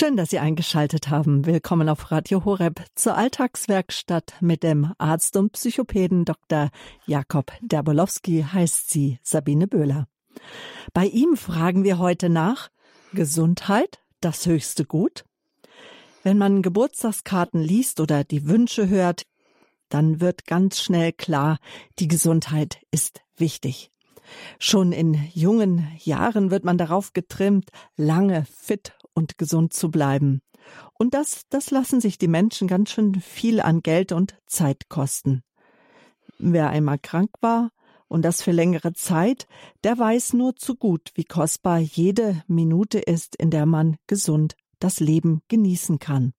Schön, dass Sie eingeschaltet haben. Willkommen auf Radio Horeb zur Alltagswerkstatt mit dem Arzt und Psychopäden Dr. Jakob Derbolowski heißt sie Sabine Böhler. Bei ihm fragen wir heute nach Gesundheit, das höchste Gut? Wenn man Geburtstagskarten liest oder die Wünsche hört, dann wird ganz schnell klar, die Gesundheit ist wichtig. Schon in jungen Jahren wird man darauf getrimmt, lange fit und gesund zu bleiben. Und das, das lassen sich die Menschen ganz schön viel an Geld und Zeit kosten. Wer einmal krank war, und das für längere Zeit, der weiß nur zu gut, wie kostbar jede Minute ist, in der man gesund das Leben genießen kann.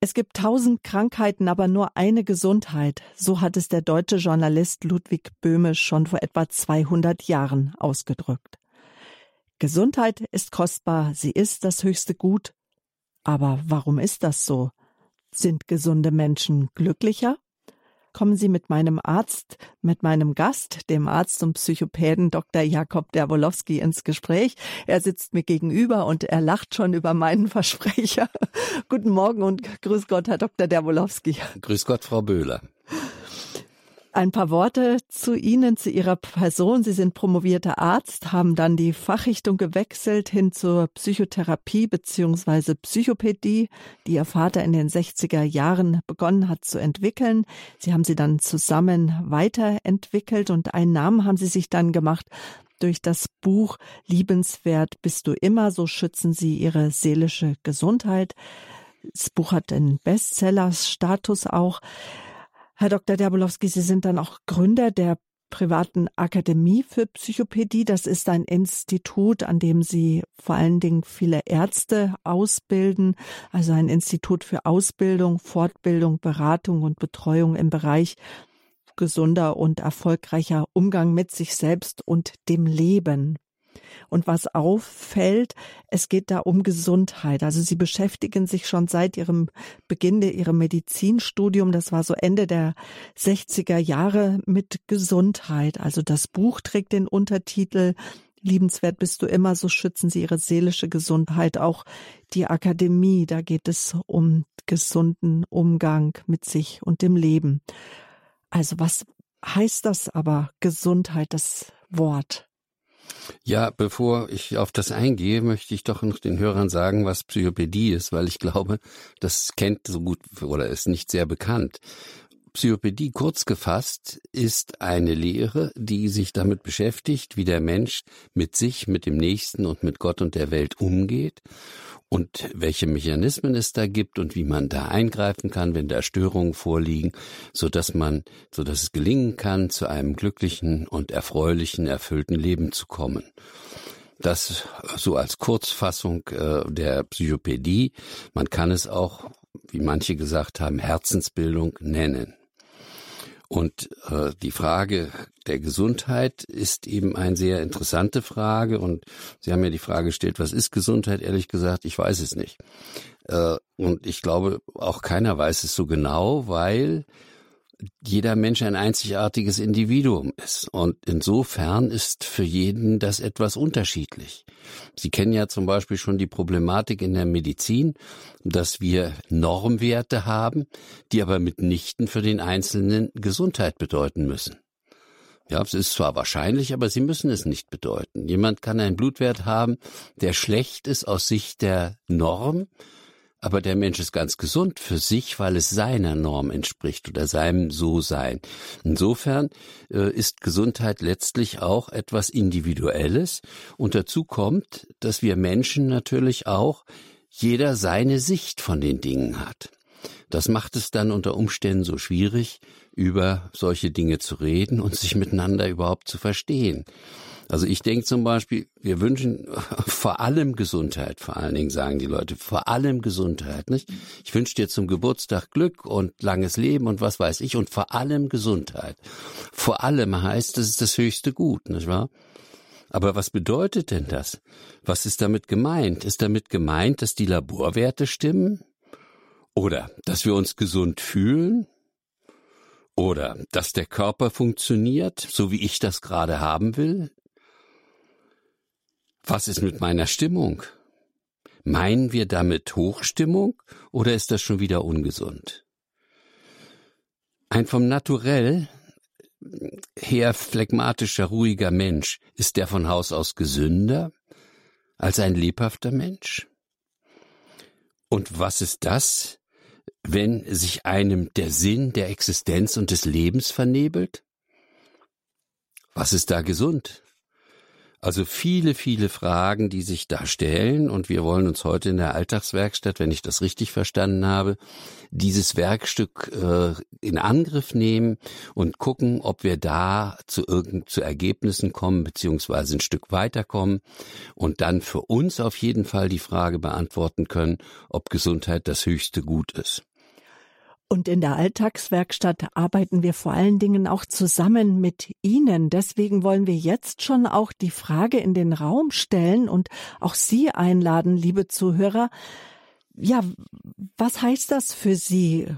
Es gibt tausend Krankheiten, aber nur eine Gesundheit. So hat es der deutsche Journalist Ludwig Böhme schon vor etwa 200 Jahren ausgedrückt. Gesundheit ist kostbar, sie ist das höchste Gut. Aber warum ist das so? Sind gesunde Menschen glücklicher? Kommen Sie mit meinem Arzt, mit meinem Gast, dem Arzt und Psychopäden Dr. Jakob Derbolowski ins Gespräch. Er sitzt mir gegenüber und er lacht schon über meinen Versprecher. Guten Morgen und grüß Gott, Herr Dr. Derbolowski. Grüß Gott, Frau Böhler. Ein paar Worte zu Ihnen, zu Ihrer Person. Sie sind promovierter Arzt, haben dann die Fachrichtung gewechselt hin zur Psychotherapie beziehungsweise Psychopädie, die Ihr Vater in den 60er Jahren begonnen hat zu entwickeln. Sie haben sie dann zusammen weiterentwickelt und einen Namen haben Sie sich dann gemacht durch das Buch Liebenswert bist du immer, so schützen Sie Ihre seelische Gesundheit. Das Buch hat einen Bestseller-Status auch. Herr Dr. Derbolowski, Sie sind dann auch Gründer der privaten Akademie für Psychopädie. Das ist ein Institut, an dem Sie vor allen Dingen viele Ärzte ausbilden, also ein Institut für Ausbildung, Fortbildung, Beratung und Betreuung im Bereich gesunder und erfolgreicher Umgang mit sich selbst und dem Leben. Und was auffällt, es geht da um Gesundheit. Also sie beschäftigen sich schon seit ihrem Beginn ihrem Medizinstudium, das war so Ende der 60er Jahre, mit Gesundheit. Also das Buch trägt den Untertitel Liebenswert bist du immer, so schützen sie ihre seelische Gesundheit. Auch die Akademie, da geht es um gesunden Umgang mit sich und dem Leben. Also was heißt das aber Gesundheit, das Wort? Ja, bevor ich auf das eingehe, möchte ich doch noch den Hörern sagen, was Psychopädie ist, weil ich glaube, das kennt so gut oder ist nicht sehr bekannt. Psychopädie kurz gefasst ist eine Lehre, die sich damit beschäftigt, wie der Mensch mit sich, mit dem Nächsten und mit Gott und der Welt umgeht und welche Mechanismen es da gibt und wie man da eingreifen kann, wenn da Störungen vorliegen, so dass man, so dass es gelingen kann, zu einem glücklichen und erfreulichen, erfüllten Leben zu kommen. Das so als Kurzfassung äh, der Psychopädie. Man kann es auch, wie manche gesagt haben, Herzensbildung nennen. Und äh, die Frage der Gesundheit ist eben eine sehr interessante Frage. Und Sie haben ja die Frage gestellt, was ist Gesundheit? Ehrlich gesagt, ich weiß es nicht. Äh, und ich glaube, auch keiner weiß es so genau, weil jeder Mensch ein einzigartiges Individuum ist. Und insofern ist für jeden das etwas unterschiedlich. Sie kennen ja zum Beispiel schon die Problematik in der Medizin, dass wir Normwerte haben, die aber mitnichten für den Einzelnen Gesundheit bedeuten müssen. Ja, es ist zwar wahrscheinlich, aber sie müssen es nicht bedeuten. Jemand kann einen Blutwert haben, der schlecht ist aus Sicht der Norm, aber der Mensch ist ganz gesund für sich, weil es seiner Norm entspricht oder seinem So-Sein. Insofern äh, ist Gesundheit letztlich auch etwas Individuelles. Und dazu kommt, dass wir Menschen natürlich auch jeder seine Sicht von den Dingen hat. Das macht es dann unter Umständen so schwierig, über solche Dinge zu reden und sich miteinander überhaupt zu verstehen. Also ich denke zum Beispiel, wir wünschen vor allem Gesundheit, vor allen Dingen sagen die Leute, vor allem Gesundheit. Nicht? Ich wünsche dir zum Geburtstag Glück und langes Leben und was weiß ich und vor allem Gesundheit. Vor allem heißt, das ist das höchste Gut, nicht wahr? Aber was bedeutet denn das? Was ist damit gemeint? Ist damit gemeint, dass die Laborwerte stimmen? Oder dass wir uns gesund fühlen? Oder dass der Körper funktioniert, so wie ich das gerade haben will? Was ist mit meiner Stimmung? Meinen wir damit Hochstimmung oder ist das schon wieder ungesund? Ein vom Naturell her phlegmatischer, ruhiger Mensch, ist der von Haus aus gesünder als ein lebhafter Mensch? Und was ist das, wenn sich einem der Sinn der Existenz und des Lebens vernebelt? Was ist da gesund? Also viele, viele Fragen, die sich da stellen und wir wollen uns heute in der Alltagswerkstatt, wenn ich das richtig verstanden habe, dieses Werkstück äh, in Angriff nehmen und gucken, ob wir da zu irgend zu Ergebnissen kommen beziehungsweise ein Stück weiterkommen und dann für uns auf jeden Fall die Frage beantworten können, ob Gesundheit das höchste Gut ist. Und in der Alltagswerkstatt arbeiten wir vor allen Dingen auch zusammen mit Ihnen. Deswegen wollen wir jetzt schon auch die Frage in den Raum stellen und auch Sie einladen, liebe Zuhörer. Ja, was heißt das für Sie?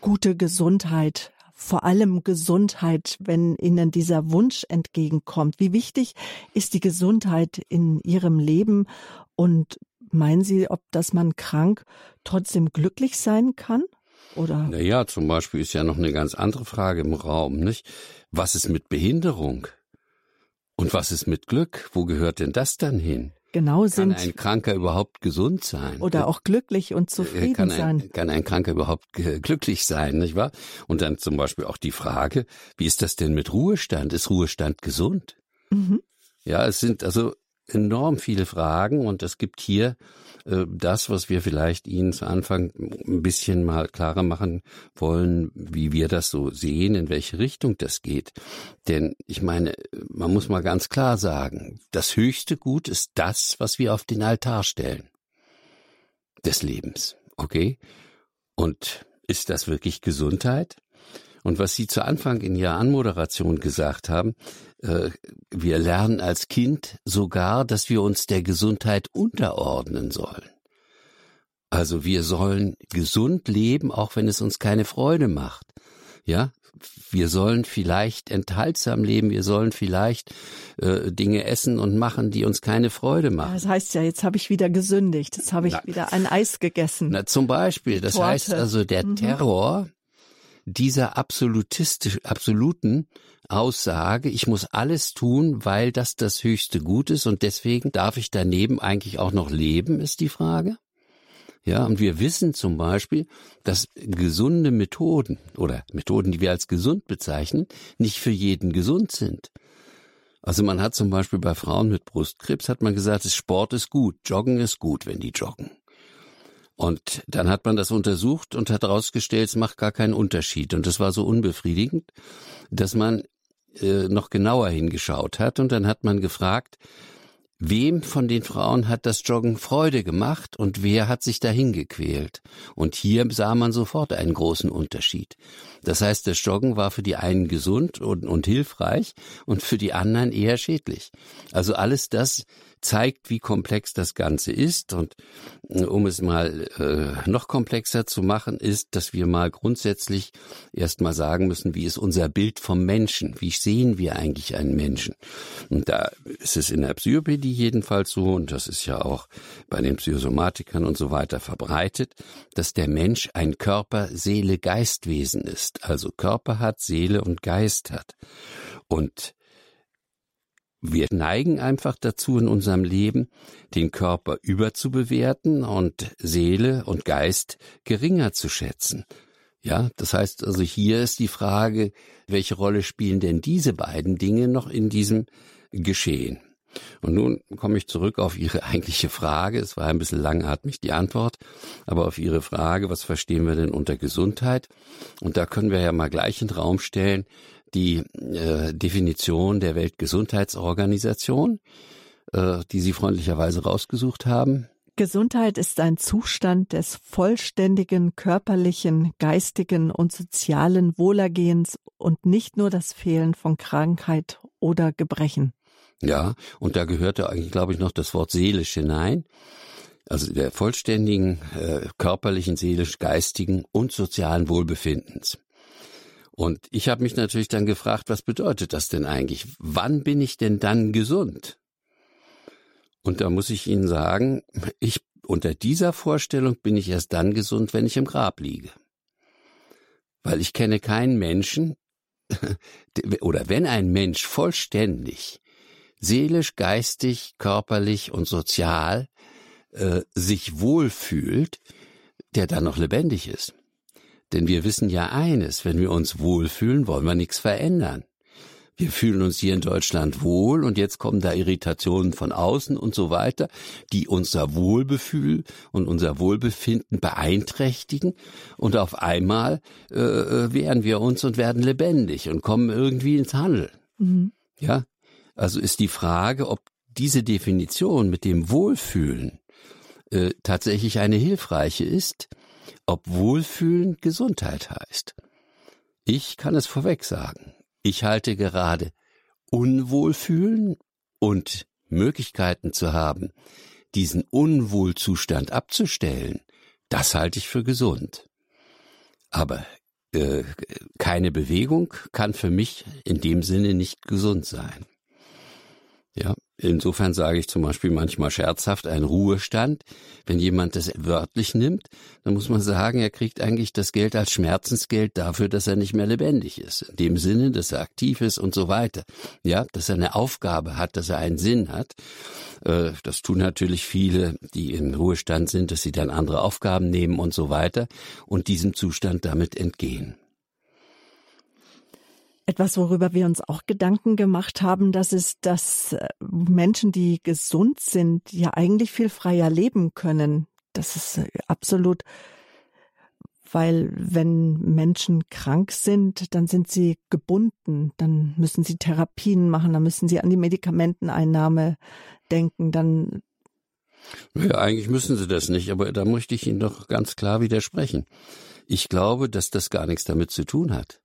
Gute Gesundheit, vor allem Gesundheit, wenn Ihnen dieser Wunsch entgegenkommt. Wie wichtig ist die Gesundheit in Ihrem Leben? Und meinen Sie, ob dass man krank trotzdem glücklich sein kann? Oder? Naja, zum Beispiel ist ja noch eine ganz andere Frage im Raum, nicht? Was ist mit Behinderung? Und was ist mit Glück? Wo gehört denn das dann hin? Genau sind. Kann ein Kranker überhaupt gesund sein? Oder auch glücklich und zufrieden kann ein, sein? Kann ein Kranker überhaupt glücklich sein, nicht wahr? Und dann zum Beispiel auch die Frage, wie ist das denn mit Ruhestand? Ist Ruhestand gesund? Mhm. Ja, es sind also enorm viele Fragen und es gibt hier äh, das, was wir vielleicht Ihnen zu Anfang ein bisschen mal klarer machen wollen, wie wir das so sehen, in welche Richtung das geht. Denn ich meine, man muss mal ganz klar sagen, das höchste Gut ist das, was wir auf den Altar stellen. Des Lebens. Okay? Und ist das wirklich Gesundheit? Und was Sie zu Anfang in Ihrer Anmoderation gesagt haben, äh, wir lernen als Kind sogar, dass wir uns der Gesundheit unterordnen sollen. Also wir sollen gesund leben, auch wenn es uns keine Freude macht. Ja, wir sollen vielleicht enthaltsam leben, wir sollen vielleicht äh, Dinge essen und machen, die uns keine Freude machen. Das heißt ja, jetzt habe ich wieder gesündigt, jetzt habe ich na, wieder ein Eis gegessen. Na, zum Beispiel, das Torte. heißt also, der mhm. Terror dieser absolutistisch, absoluten Aussage, ich muss alles tun, weil das das höchste Gut ist und deswegen darf ich daneben eigentlich auch noch leben, ist die Frage. Ja, und wir wissen zum Beispiel, dass gesunde Methoden oder Methoden, die wir als gesund bezeichnen, nicht für jeden gesund sind. Also man hat zum Beispiel bei Frauen mit Brustkrebs hat man gesagt, Sport ist gut, Joggen ist gut, wenn die joggen. Und dann hat man das untersucht und hat herausgestellt, es macht gar keinen Unterschied. Und das war so unbefriedigend, dass man äh, noch genauer hingeschaut hat. Und dann hat man gefragt, Wem von den Frauen hat das Joggen Freude gemacht und wer hat sich dahin gequält? Und hier sah man sofort einen großen Unterschied. Das heißt, das Joggen war für die einen gesund und, und hilfreich und für die anderen eher schädlich. Also alles das zeigt, wie komplex das Ganze ist. Und äh, um es mal äh, noch komplexer zu machen, ist, dass wir mal grundsätzlich erst mal sagen müssen, wie ist unser Bild vom Menschen? Wie sehen wir eigentlich einen Menschen? Und da ist es in der Psychopädie jedenfalls so, und das ist ja auch bei den Psychosomatikern und so weiter verbreitet, dass der Mensch ein Körper, Seele, Geistwesen ist. Also Körper hat, Seele und Geist hat. Und wir neigen einfach dazu in unserem Leben, den Körper überzubewerten und Seele und Geist geringer zu schätzen. Ja, das heißt also hier ist die Frage, welche Rolle spielen denn diese beiden Dinge noch in diesem Geschehen? Und nun komme ich zurück auf Ihre eigentliche Frage. Es war ein bisschen langatmig die Antwort, aber auf Ihre Frage, was verstehen wir denn unter Gesundheit? Und da können wir ja mal gleich in den Raum stellen, die äh, Definition der Weltgesundheitsorganisation, äh, die Sie freundlicherweise rausgesucht haben. Gesundheit ist ein Zustand des vollständigen körperlichen, geistigen und sozialen Wohlergehens und nicht nur das Fehlen von Krankheit oder Gebrechen. Ja, und da gehörte eigentlich, glaube ich, noch das Wort seelisch hinein. Also der vollständigen äh, körperlichen, seelisch, geistigen und sozialen Wohlbefindens. Und ich habe mich natürlich dann gefragt, was bedeutet das denn eigentlich? Wann bin ich denn dann gesund? Und da muss ich Ihnen sagen, ich unter dieser Vorstellung bin ich erst dann gesund, wenn ich im Grab liege. Weil ich kenne keinen Menschen, oder wenn ein Mensch vollständig, seelisch, geistig, körperlich und sozial äh, sich wohlfühlt, der dann noch lebendig ist. Denn wir wissen ja eines, wenn wir uns wohlfühlen, wollen wir nichts verändern wir fühlen uns hier in Deutschland wohl und jetzt kommen da Irritationen von außen und so weiter, die unser Wohlbefühl und unser Wohlbefinden beeinträchtigen und auf einmal äh, äh, wehren wir uns und werden lebendig und kommen irgendwie ins Handeln. Mhm. Ja, also ist die Frage, ob diese Definition mit dem Wohlfühlen äh, tatsächlich eine hilfreiche ist, ob Wohlfühlen Gesundheit heißt. Ich kann es vorweg sagen. Ich halte gerade Unwohlfühlen und Möglichkeiten zu haben, diesen Unwohlzustand abzustellen, das halte ich für gesund. Aber äh, keine Bewegung kann für mich in dem Sinne nicht gesund sein. Ja, insofern sage ich zum Beispiel manchmal scherzhaft ein Ruhestand. Wenn jemand das wörtlich nimmt, dann muss man sagen, er kriegt eigentlich das Geld als Schmerzensgeld dafür, dass er nicht mehr lebendig ist. In dem Sinne, dass er aktiv ist und so weiter. Ja, dass er eine Aufgabe hat, dass er einen Sinn hat. Äh, das tun natürlich viele, die im Ruhestand sind, dass sie dann andere Aufgaben nehmen und so weiter und diesem Zustand damit entgehen. Etwas, worüber wir uns auch Gedanken gemacht haben, das ist, dass äh, Menschen, die gesund sind, ja eigentlich viel freier leben können. Das ist äh, absolut, weil wenn Menschen krank sind, dann sind sie gebunden, dann müssen sie Therapien machen, dann müssen sie an die Medikamenteneinnahme denken, dann ja, eigentlich müssen sie das nicht, aber da möchte ich Ihnen doch ganz klar widersprechen. Ich glaube, dass das gar nichts damit zu tun hat.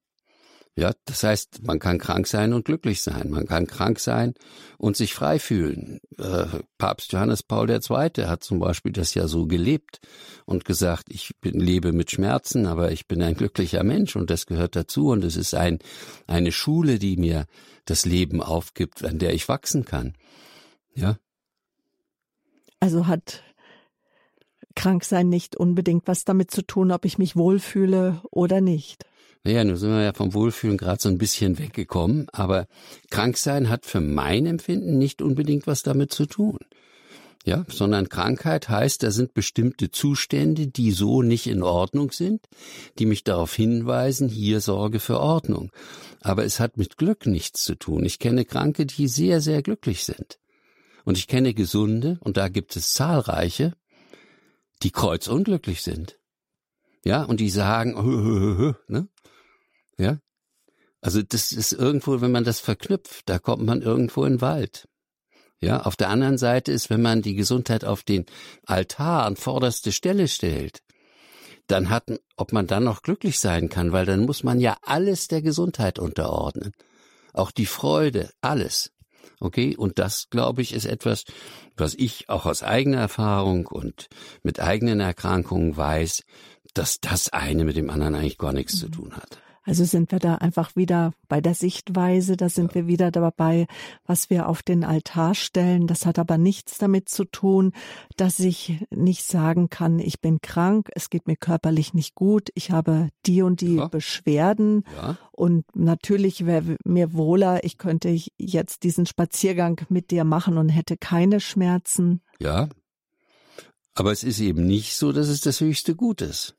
Ja, das heißt, man kann krank sein und glücklich sein. Man kann krank sein und sich frei fühlen. Äh, Papst Johannes Paul II. hat zum Beispiel das ja so gelebt und gesagt, ich bin, lebe mit Schmerzen, aber ich bin ein glücklicher Mensch und das gehört dazu und es ist ein, eine Schule, die mir das Leben aufgibt, an der ich wachsen kann. Ja. Also hat Kranksein nicht unbedingt was damit zu tun, ob ich mich wohlfühle oder nicht. Naja, nun sind wir ja vom Wohlfühlen gerade so ein bisschen weggekommen, aber Kranksein hat für mein Empfinden nicht unbedingt was damit zu tun. Ja, sondern Krankheit heißt, da sind bestimmte Zustände, die so nicht in Ordnung sind, die mich darauf hinweisen, hier Sorge für Ordnung. Aber es hat mit Glück nichts zu tun. Ich kenne Kranke, die sehr, sehr glücklich sind. Und ich kenne Gesunde, und da gibt es zahlreiche, die kreuzunglücklich sind. Ja, und die sagen, ne? Ja? Also das ist irgendwo, wenn man das verknüpft, da kommt man irgendwo in den Wald. Ja, auf der anderen Seite ist, wenn man die Gesundheit auf den Altar an vorderste Stelle stellt, dann hat, ob man dann noch glücklich sein kann, weil dann muss man ja alles der Gesundheit unterordnen. Auch die Freude, alles. Okay, und das, glaube ich, ist etwas, was ich auch aus eigener Erfahrung und mit eigenen Erkrankungen weiß, dass das eine mit dem anderen eigentlich gar nichts mhm. zu tun hat. Also sind wir da einfach wieder bei der Sichtweise, da sind wir wieder dabei, was wir auf den Altar stellen. Das hat aber nichts damit zu tun, dass ich nicht sagen kann, ich bin krank, es geht mir körperlich nicht gut, ich habe die und die ja. Beschwerden ja. und natürlich wäre mir wohler, ich könnte jetzt diesen Spaziergang mit dir machen und hätte keine Schmerzen. Ja, aber es ist eben nicht so, dass es das höchste Gut ist.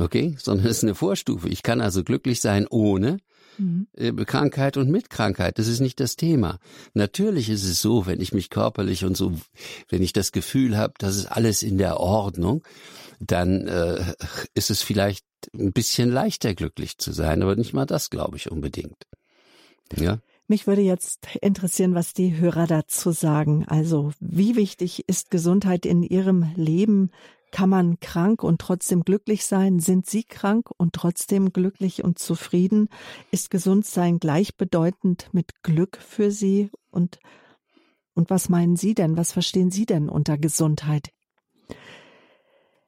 Okay, sondern es ist eine Vorstufe. Ich kann also glücklich sein ohne mhm. Äh, Krankheit und mit Krankheit. Das ist nicht das Thema. Natürlich ist es so, wenn ich mich körperlich und so, wenn ich das Gefühl habe, das ist alles in der Ordnung, dann äh, ist es vielleicht ein bisschen leichter glücklich zu sein, aber nicht mal das, glaube ich, unbedingt. Ja. Mich würde jetzt interessieren, was die Hörer dazu sagen. Also, wie wichtig ist Gesundheit in Ihrem Leben? Kann man krank und trotzdem glücklich sein? Sind Sie krank und trotzdem glücklich und zufrieden? Ist Gesundsein gleichbedeutend mit Glück für Sie? Und, und was meinen Sie denn? Was verstehen Sie denn unter Gesundheit?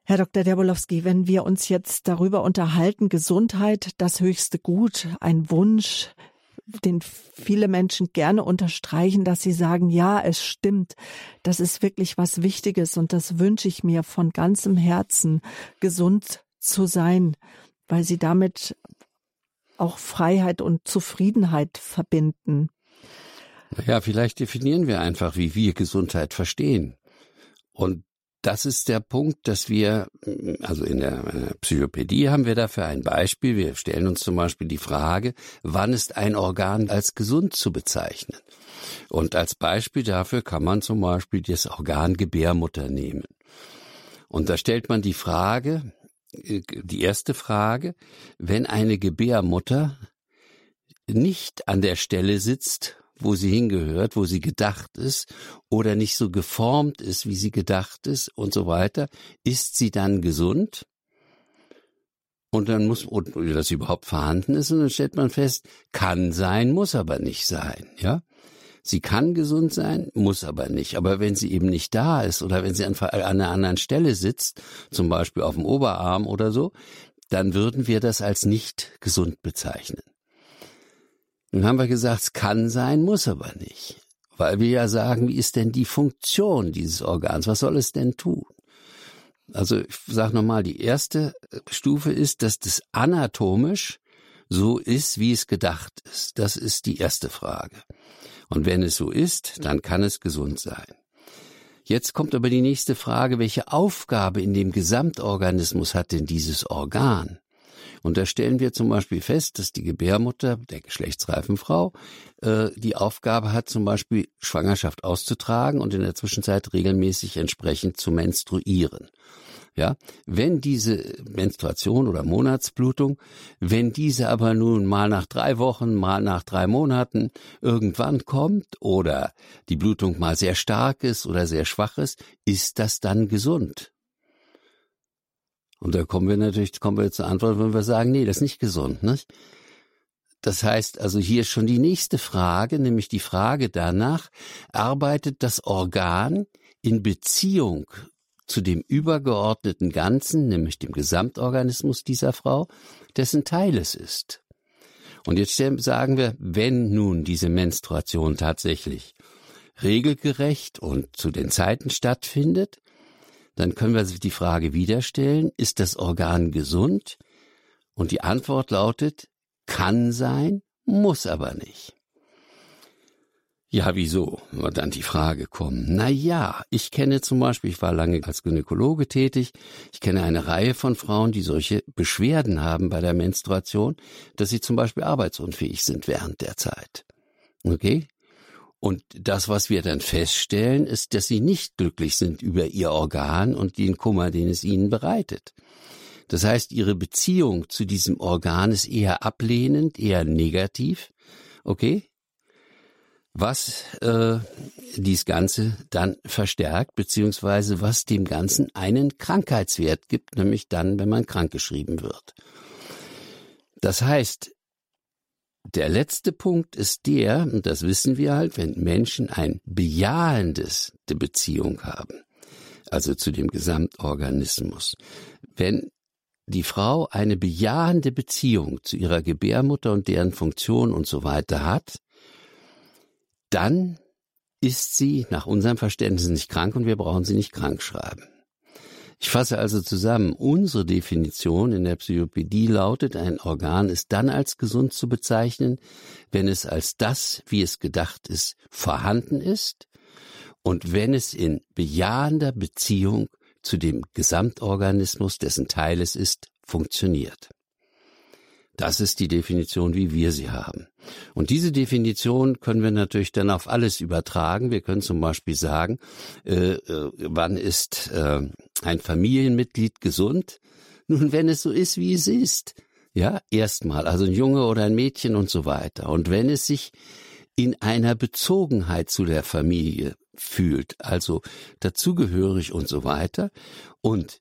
Herr Dr. Derbolowski, wenn wir uns jetzt darüber unterhalten, Gesundheit, das höchste Gut, ein Wunsch, den viele Menschen gerne unterstreichen, dass sie sagen, ja, es stimmt, das ist wirklich was Wichtiges und das wünsche ich mir von ganzem Herzen, gesund zu sein, weil sie damit auch Freiheit und Zufriedenheit verbinden. Ja, vielleicht definieren wir einfach, wie wir Gesundheit verstehen. Und das ist der Punkt, dass wir, also in der äh, Psychopädie haben wir dafür ein Beispiel. Wir stellen uns zum Beispiel die Frage, wann ist ein Organ als gesund zu bezeichnen? Und als Beispiel dafür kann man zum Beispiel das Organ Gebärmutter nehmen. Und da stellt man die Frage, äh, die erste Frage, wenn eine Gebärmutter nicht an der Stelle sitzt, wo sie hingehört, wo sie gedacht ist oder nicht so geformt ist, wie sie gedacht ist und so weiter, ist sie dann gesund? Und dann muss, oder das überhaupt vorhanden ist, und dann stellt man fest, kann sein, muss aber nicht sein, ja? Sie kann gesund sein, muss aber nicht. Aber wenn sie eben nicht da ist oder wenn sie an, einer anderen Stelle sitzt, zum Beispiel auf dem Oberarm oder so, dann würden wir das als nicht gesund bezeichnen. Nun haben wir gesagt, es kann sein, muss aber nicht. Weil wir ja sagen, wie ist denn die Funktion dieses Organs? Was soll es denn tun? Also ich sage nochmal, die erste Stufe ist, dass das anatomisch so ist, wie es gedacht ist. Das ist die erste Frage. Und wenn es so ist, dann kann es gesund sein. Jetzt kommt aber die nächste Frage, welche Aufgabe in dem Gesamtorganismus hat denn dieses Organ? Und da stellen wir zum Beispiel fest, dass die Gebärmutter der geschlechtsreifen Frau äh, die Aufgabe hat, zum Beispiel Schwangerschaft auszutragen und in der Zwischenzeit regelmäßig entsprechend zu menstruieren. Ja, wenn diese Menstruation oder Monatsblutung, wenn diese aber nun mal nach drei Wochen, mal nach drei Monaten irgendwann kommt oder die Blutung mal sehr stark ist oder sehr schwach ist, ist das dann gesund? Und da kommen wir natürlich, kommen wir zur Antwort, wenn wir sagen, nee, das ist nicht gesund, nicht? Das heißt also hier schon die nächste Frage, nämlich die Frage danach, arbeitet das Organ in Beziehung zu dem übergeordneten Ganzen, nämlich dem Gesamtorganismus dieser Frau, dessen Teil es ist. Und jetzt sagen wir, wenn nun diese Menstruation tatsächlich regelgerecht und zu den Zeiten stattfindet, dann können wir sich die Frage wieder stellen, ist das Organ gesund? Und die Antwort lautet, kann sein, muss aber nicht. Ja, wieso? Wird dann die Frage kommen. Na ja, ich kenne zum Beispiel, ich war lange als Gynäkologe tätig, ich kenne eine Reihe von Frauen, die solche Beschwerden haben bei der Menstruation, dass sie zum Beispiel arbeitsunfähig sind während der Zeit. Okay? Und das, was wir dann feststellen, ist, dass sie nicht glücklich sind über ihr Organ und den Kummer, den es ihnen bereitet. Das heißt, ihre Beziehung zu diesem Organ ist eher ablehnend, eher negativ. Okay? Was äh, dies Ganze dann verstärkt, beziehungsweise was dem Ganzen einen Krankheitswert gibt, nämlich dann, wenn man krankgeschrieben wird. Das heißt, der letzte Punkt ist der, und das wissen wir halt, wenn Menschen ein bejahendes Beziehung haben, also zu dem Gesamtorganismus, wenn die Frau eine bejahende Beziehung zu ihrer Gebärmutter und deren Funktion und so weiter hat, dann ist sie nach unserem Verständnis nicht krank und wir brauchen sie nicht krank schreiben. Ich fasse also zusammen, unsere Definition in der Psychopädie lautet, ein Organ ist dann als gesund zu bezeichnen, wenn es als das, wie es gedacht ist, vorhanden ist und wenn es in bejahender Beziehung zu dem Gesamtorganismus, dessen Teil es ist, funktioniert. Das ist die Definition, wie wir sie haben. Und diese Definition können wir natürlich dann auf alles übertragen. Wir können zum Beispiel sagen, äh, äh, wann ist äh, ein Familienmitglied gesund? Nun, wenn es so ist, wie es ist. Ja, erstmal, also ein Junge oder ein Mädchen und so weiter. Und wenn es sich in einer Bezogenheit zu der Familie fühlt, also dazugehörig und so weiter. Und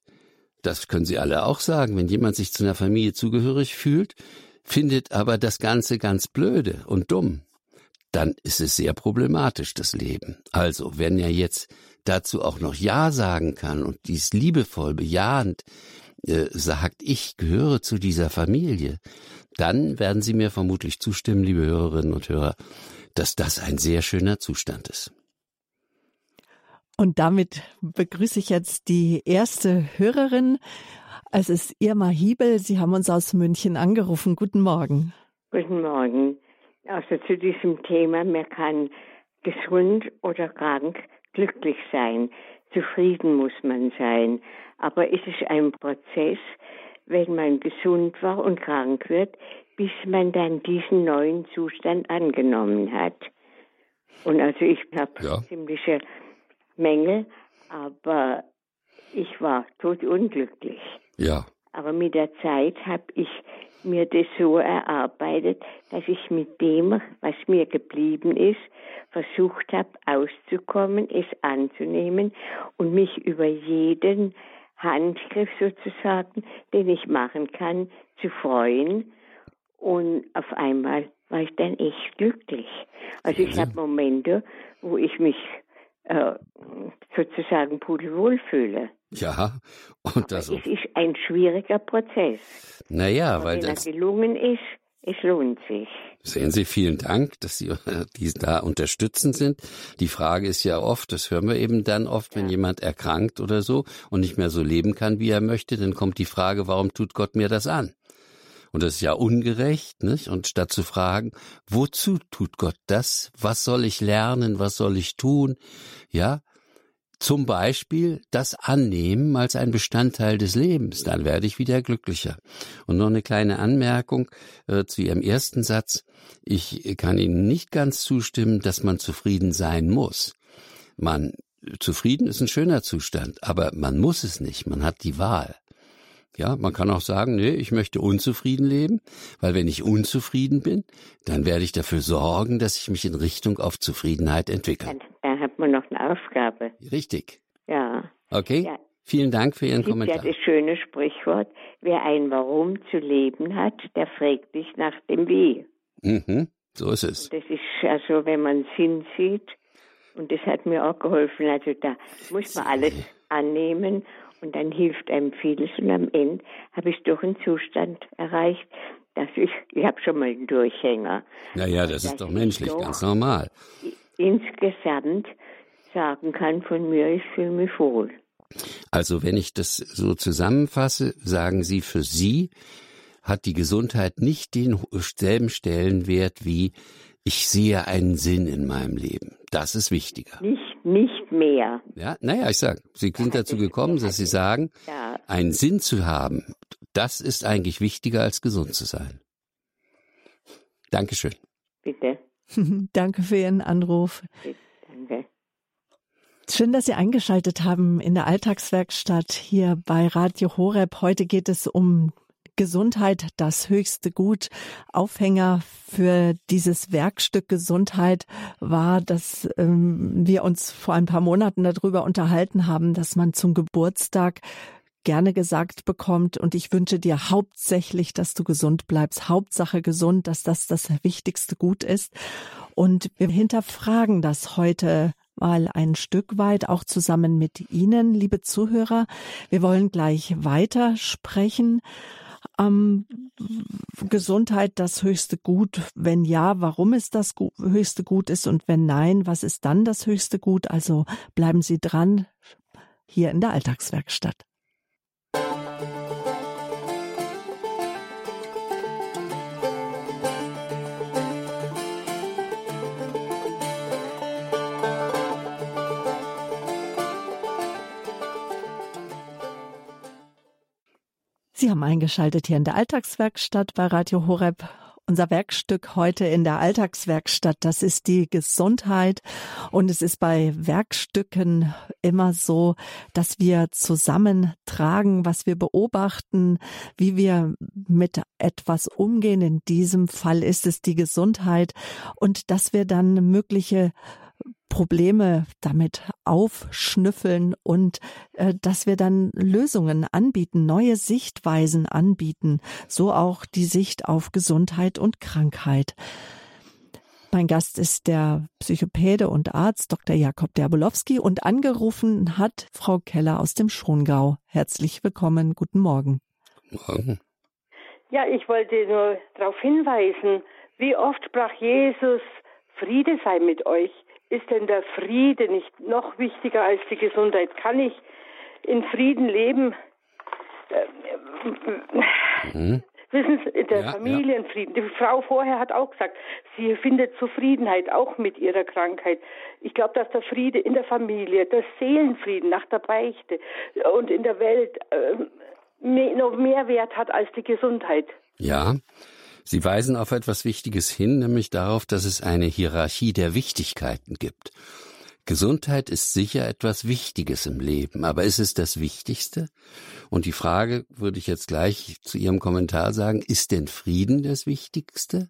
das können Sie alle auch sagen, wenn jemand sich zu einer Familie zugehörig fühlt, findet aber das Ganze ganz blöde und dumm, dann ist es sehr problematisch, das Leben. Also, wenn er jetzt dazu auch noch Ja sagen kann und dies liebevoll bejahend äh, sagt, ich gehöre zu dieser Familie, dann werden Sie mir vermutlich zustimmen, liebe Hörerinnen und Hörer, dass das ein sehr schöner Zustand ist. Und damit begrüße ich jetzt die erste Hörerin. Es ist Irma Hiebel. Sie haben uns aus München angerufen. Guten Morgen. Guten Morgen. Also zu diesem Thema, man kann gesund oder krank glücklich sein. Zufrieden muss man sein. Aber es ist ein Prozess, wenn man gesund war und krank wird, bis man dann diesen neuen Zustand angenommen hat. Und also ich habe ja. ziemliche Mängel, aber ich war totunglücklich. Ja. Aber mit der Zeit habe ich mir das so erarbeitet, dass ich mit dem, was mir geblieben ist, versucht habe auszukommen, es anzunehmen und mich über jeden Handgriff sozusagen, den ich machen kann, zu freuen. Und auf einmal war ich dann echt glücklich. Also ich habe Momente, wo ich mich äh, sozusagen pudelwohl fühle. Ja, und das. es ist ein schwieriger Prozess. Naja, weil wenn das. gelungen ist, es lohnt sich. Sehen Sie, vielen Dank, dass Sie die da unterstützend sind. Die Frage ist ja oft, das hören wir eben dann oft, wenn ja. jemand erkrankt oder so und nicht mehr so leben kann, wie er möchte, dann kommt die Frage, warum tut Gott mir das an? Und das ist ja ungerecht, nicht? Und statt zu fragen, wozu tut Gott das? Was soll ich lernen? Was soll ich tun? Ja, zum Beispiel das Annehmen als ein Bestandteil des Lebens, dann werde ich wieder glücklicher. Und noch eine kleine Anmerkung äh, zu Ihrem ersten Satz. Ich kann Ihnen nicht ganz zustimmen, dass man zufrieden sein muss. Man zufrieden ist ein schöner Zustand, aber man muss es nicht. Man hat die Wahl. Ja, man kann auch sagen, nee, ich möchte unzufrieden leben, weil wenn ich unzufrieden bin, dann werde ich dafür sorgen, dass ich mich in Richtung auf Zufriedenheit entwickle hat man noch eine Aufgabe. Richtig. Ja. Okay. Ja. Vielen Dank für Ihren Kommentar. Ja, das schöne Sprichwort, wer ein Warum zu leben hat, der fragt sich nach dem Wie. Mhm, so ist es. Und das ist also, wenn man Sinn sieht, und das hat mir auch geholfen, also da muss man alles annehmen und dann hilft einem vieles und am Ende habe ich doch einen Zustand erreicht, dass ich, ich habe schon mal einen Durchhänger. Naja, das ist doch menschlich, doch ganz normal insgesamt sagen kann von mir, ich fühle mich wohl. Also wenn ich das so zusammenfasse, sagen Sie, für Sie hat die Gesundheit nicht denselben Stellenwert wie ich sehe einen Sinn in meinem Leben. Das ist wichtiger. Nicht, nicht mehr. Ja, naja, ich sag, Sie sind dazu gekommen, dass Sie sagen, ja. einen Sinn zu haben, das ist eigentlich wichtiger als gesund zu sein. Dankeschön. Bitte. Danke für Ihren Anruf. Danke. Schön, dass Sie eingeschaltet haben in der Alltagswerkstatt hier bei Radio Horeb. Heute geht es um Gesundheit, das höchste Gut. Aufhänger für dieses Werkstück Gesundheit war, dass ähm, wir uns vor ein paar Monaten darüber unterhalten haben, dass man zum Geburtstag gerne gesagt bekommt und ich wünsche dir hauptsächlich, dass du gesund bleibst. Hauptsache gesund, dass das das wichtigste Gut ist. Und wir hinterfragen das heute mal ein Stück weit auch zusammen mit Ihnen, liebe Zuhörer. Wir wollen gleich weiter sprechen. Ähm, Gesundheit das höchste Gut? Wenn ja, warum es das höchste Gut ist und wenn nein, was ist dann das höchste Gut? Also bleiben Sie dran hier in der Alltagswerkstatt. Sie haben eingeschaltet hier in der Alltagswerkstatt bei Radio Horeb. Unser Werkstück heute in der Alltagswerkstatt, das ist die Gesundheit. Und es ist bei Werkstücken immer so, dass wir zusammentragen, was wir beobachten, wie wir mit etwas umgehen. In diesem Fall ist es die Gesundheit und dass wir dann mögliche Probleme damit aufschnüffeln und äh, dass wir dann Lösungen anbieten, neue Sichtweisen anbieten, so auch die Sicht auf Gesundheit und Krankheit. Mein Gast ist der Psychopäde und Arzt Dr. Jakob Derbolowski und angerufen hat Frau Keller aus dem Schongau. Herzlich willkommen, guten Morgen. Morgen. Ja, ich wollte nur darauf hinweisen, wie oft sprach Jesus, Friede sei mit euch. Ist denn der Friede nicht noch wichtiger als die Gesundheit? Kann ich in Frieden leben? Mhm. Wissen Sie, der ja, Familienfrieden. Ja. Die Frau vorher hat auch gesagt, sie findet Zufriedenheit auch mit ihrer Krankheit. Ich glaube, dass der Friede in der Familie, der Seelenfrieden nach der Beichte und in der Welt äh, mehr, noch mehr Wert hat als die Gesundheit. Ja. Sie weisen auf etwas Wichtiges hin, nämlich darauf, dass es eine Hierarchie der Wichtigkeiten gibt. Gesundheit ist sicher etwas Wichtiges im Leben, aber ist es das Wichtigste? Und die Frage würde ich jetzt gleich zu Ihrem Kommentar sagen, ist denn Frieden das Wichtigste?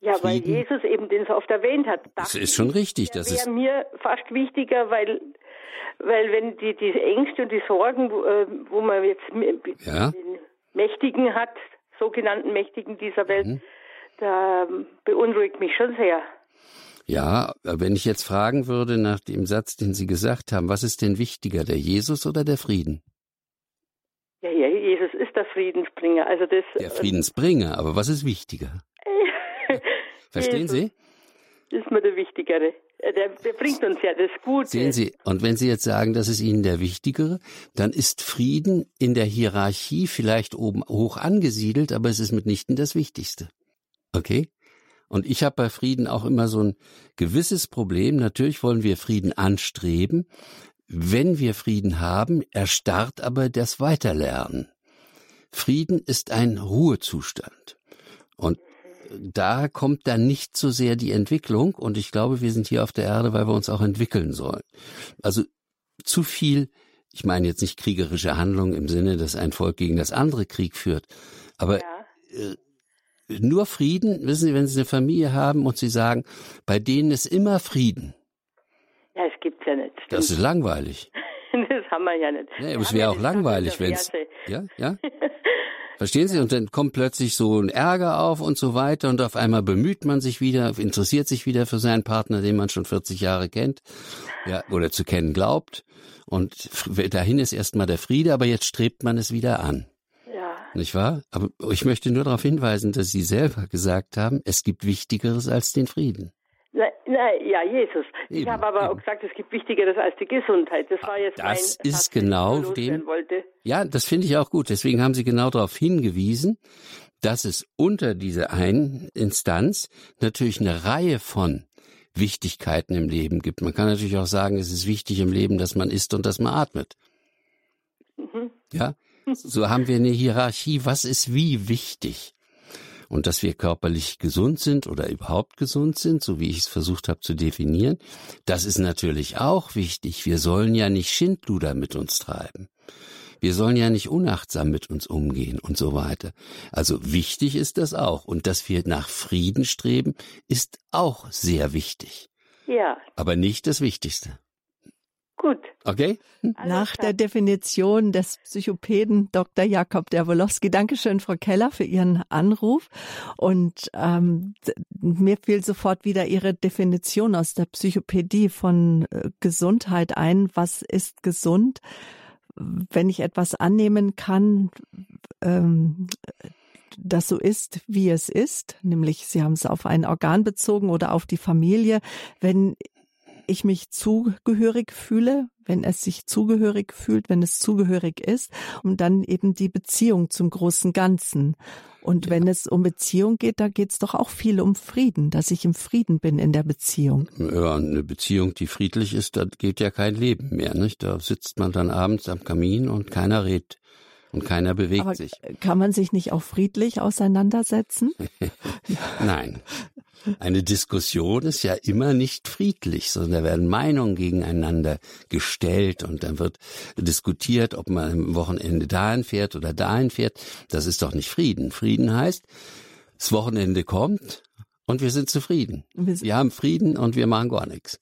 Ja, Frieden? weil Jesus eben den so oft erwähnt hat. Das ist schon richtig. Das ist mir fast wichtiger, weil weil wenn die die Ängste und die Sorgen, wo, äh, wo man jetzt ja. den Mächtigen hat, sogenannten Mächtigen dieser Welt, mhm. da beunruhigt mich schon sehr. Ja, wenn ich jetzt fragen würde nach dem Satz, den Sie gesagt haben, was ist denn wichtiger, der Jesus oder der Frieden? Ja, ja, Jesus ist der Friedensbringer. Also das, der Friedensbringer, aber was ist wichtiger? Verstehen Jesus Sie? Ist mir der Wichtigere. Äh, der, der, bringt uns ja das Gute. Sehen Sie, und wenn Sie jetzt sagen, das ist Ihnen der Wichtigere, dann ist Frieden in der Hierarchie vielleicht oben hoch angesiedelt, aber es ist mitnichten das Wichtigste. Okay? Und ich habe bei Frieden auch immer so ein gewisses Problem. Natürlich wollen wir Frieden anstreben. Wenn wir Frieden haben, erstarrt aber das Weiterlernen. Frieden ist ein Ruhezustand. Und da kommt dann nicht so sehr die Entwicklung. Und ich glaube, wir sind hier auf der Erde, weil wir uns auch entwickeln sollen. Also zu viel, ich meine jetzt nicht kriegerische Handlungen im Sinne, dass ein Volk gegen das andere Krieg führt, aber ja. Äh, nur Frieden, wissen Sie, wenn Sie eine Familie haben und Sie sagen, bei denen ist immer Frieden. Ja, es gibt's ja nicht. Stimmt. Das ist langweilig. das haben wir ja nicht. Nee, es wäre auch langweilig, wenn es. Ja, ja. Verstehen Sie? Und dann kommt plötzlich so ein Ärger auf und so weiter und auf einmal bemüht man sich wieder, interessiert sich wieder für seinen Partner, den man schon 40 Jahre kennt, ja, oder zu kennen glaubt. Und dahin ist erstmal der Friede, aber jetzt strebt man es wieder an. Nicht wahr? Aber ich möchte nur darauf hinweisen, dass Sie selber gesagt haben, es gibt Wichtigeres als den Frieden. Nein, nein ja, Jesus. Eben, ich habe aber eben. auch gesagt, es gibt Wichtigeres als die Gesundheit. Das war jetzt das mein ist genau dem. Ja, das finde ich auch gut. Deswegen haben Sie genau darauf hingewiesen, dass es unter dieser einen Instanz natürlich eine Reihe von Wichtigkeiten im Leben gibt. Man kann natürlich auch sagen, es ist wichtig im Leben, dass man isst und dass man atmet. Mhm. Ja, so haben wir eine Hierarchie, was ist wie wichtig. Und dass wir körperlich gesund sind oder überhaupt gesund sind, so wie ich es versucht habe zu definieren, das ist natürlich auch wichtig. Wir sollen ja nicht Schindluder mit uns treiben. Wir sollen ja nicht unachtsam mit uns umgehen und so weiter. Also wichtig ist das auch. Und dass wir nach Frieden streben, ist auch sehr wichtig. Ja. Aber nicht das Wichtigste. Gut. Okay. Nach der Definition des Psychopäden Dr. Jakob Derwolowski. Dankeschön, Frau Keller, für Ihren Anruf. Und ähm, mir fiel sofort wieder Ihre Definition aus der Psychopädie von äh, Gesundheit ein. Was ist gesund? Wenn ich etwas annehmen kann, ähm, das so ist, wie es ist, nämlich Sie haben es auf ein Organ bezogen oder auf die Familie, wenn ich mich zugehörig fühle, wenn es sich zugehörig fühlt, wenn es zugehörig ist und dann eben die Beziehung zum großen Ganzen. Und ja. wenn es um Beziehung geht, da geht es doch auch viel um Frieden, dass ich im Frieden bin in der Beziehung. Ja, eine Beziehung, die friedlich ist, da geht ja kein Leben mehr, nicht? Da sitzt man dann abends am Kamin und keiner redet und keiner bewegt Aber sich. Kann man sich nicht auch friedlich auseinandersetzen? Nein. Eine Diskussion ist ja immer nicht friedlich, sondern da werden Meinungen gegeneinander gestellt und dann wird diskutiert, ob man am Wochenende dahin fährt oder dahin fährt. Das ist doch nicht Frieden. Frieden heißt, das Wochenende kommt und wir sind zufrieden. Wir haben Frieden und wir machen gar nichts.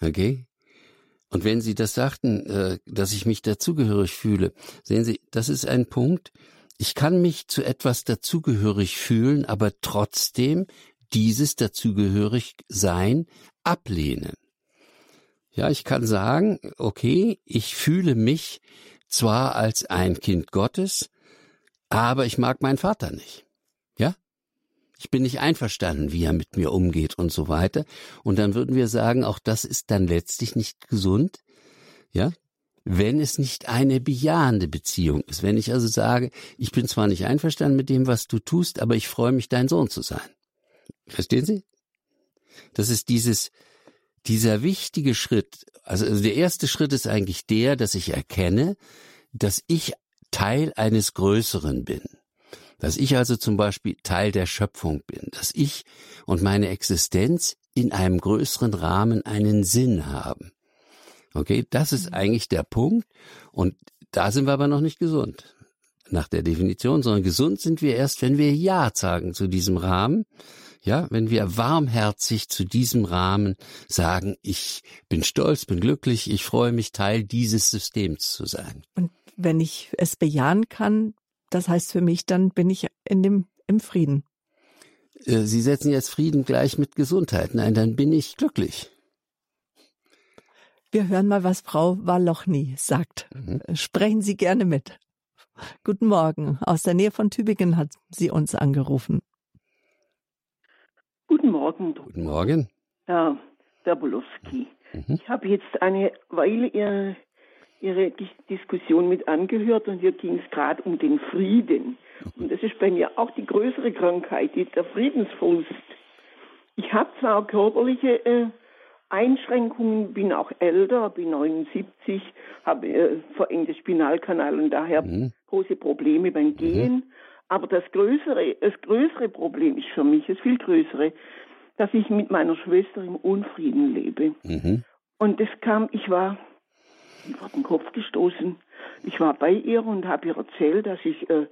Okay? Und wenn Sie das sagten, äh, dass ich mich dazugehörig fühle, sehen Sie, das ist ein Punkt. Ich kann mich zu etwas dazugehörig fühlen, aber trotzdem dieses dazugehörig sein ablehnen. Ja, ich kann sagen, okay, ich fühle mich zwar als ein Kind Gottes, aber ich mag meinen Vater nicht. Ja? Ich bin nicht einverstanden, wie er mit mir umgeht und so weiter. Und dann würden wir sagen, auch das ist dann letztlich nicht gesund. Ja? Wenn es nicht eine bejahende Beziehung ist. Wenn ich also sage, ich bin zwar nicht einverstanden mit dem, was du tust, aber ich freue mich, dein Sohn zu sein. Verstehen Sie? Das ist dieses, dieser wichtige Schritt, also, also der erste Schritt ist eigentlich der, dass ich erkenne, dass ich Teil eines Größeren bin. Dass ich also zum Beispiel Teil der Schöpfung bin, dass ich und meine Existenz in einem größeren Rahmen einen Sinn haben. Okay, das ist mhm. eigentlich der Punkt. Und da sind wir aber noch nicht gesund. Nach der Definition, sondern gesund sind wir erst, wenn wir Ja sagen zu diesem Rahmen ja, wenn wir warmherzig zu diesem Rahmen sagen, ich bin stolz, bin glücklich, ich freue mich, Teil dieses Systems zu sein. Und wenn ich es bejahen kann, das heißt für mich, dann bin ich in dem, im Frieden. Äh, Sie setzen jetzt Frieden gleich mit Gesundheit. Nein, dann bin ich glücklich. Wir hören mal, was Frau Walochny sagt. Mhm. Sprechen Sie gerne mit. Guten Morgen. Aus der Nähe von Tübingen hat sie uns angerufen. Guten Morgen. Guten Morgen. Herr Werbolowski. Mhm. Ich habe jetzt eine Weile Ihre, Ihre Diskussion mit angehört und hier ging es gerade um den Frieden. Und das ist bei mir auch die größere Krankheit, die, der Friedensverlust. Ich habe zwar körperliche äh, Einschränkungen, bin auch älter, bin 79, habe äh, verengte Spinalkanal und daher mhm. große Probleme beim mhm. Gehen. Mhm. Aber das größere, das größere Problem ist für mich, das viel größere, dass ich mit meiner Schwester im Unfrieden lebe. Mhm. Und das kam, ich war vor den Kopf gestoßen. Ich war bei ihr und habe ihr erzählt, dass ich, äh,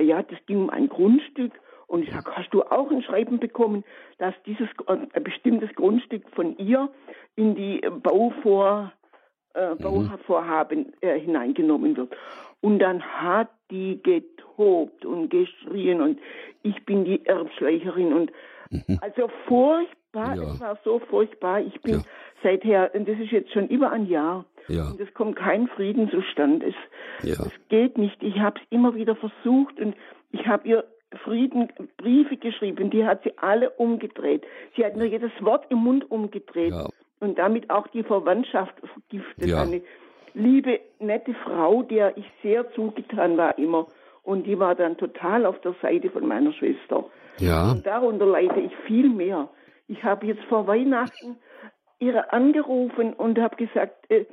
ja, das ging um ein Grundstück. Und ich sage, hast du auch ein Schreiben bekommen, dass dieses ein bestimmtes Grundstück von ihr in die Bauvor, äh, mhm. Bauvorhaben äh, hineingenommen wird? Und dann hat die getobt und geschrien und ich bin die Erbschleicherin und mhm. also furchtbar, ja. es war so furchtbar. Ich bin ja. seither, und das ist jetzt schon über ein Jahr, ja. und es kommt kein Frieden zustande. Es, es geht nicht. Ich habe es immer wieder versucht und ich habe ihr Frieden Briefe geschrieben, die hat sie alle umgedreht. Sie hat mir jedes Wort im Mund umgedreht ja. Und damit auch die Verwandtschaft vergiftet. Ja. Eine liebe, nette Frau, der ich sehr zugetan war immer. Und die war dann total auf der Seite von meiner Schwester. Ja. Und darunter leide ich viel mehr. Ich habe jetzt vor Weihnachten ihre angerufen und habe gesagt, äh,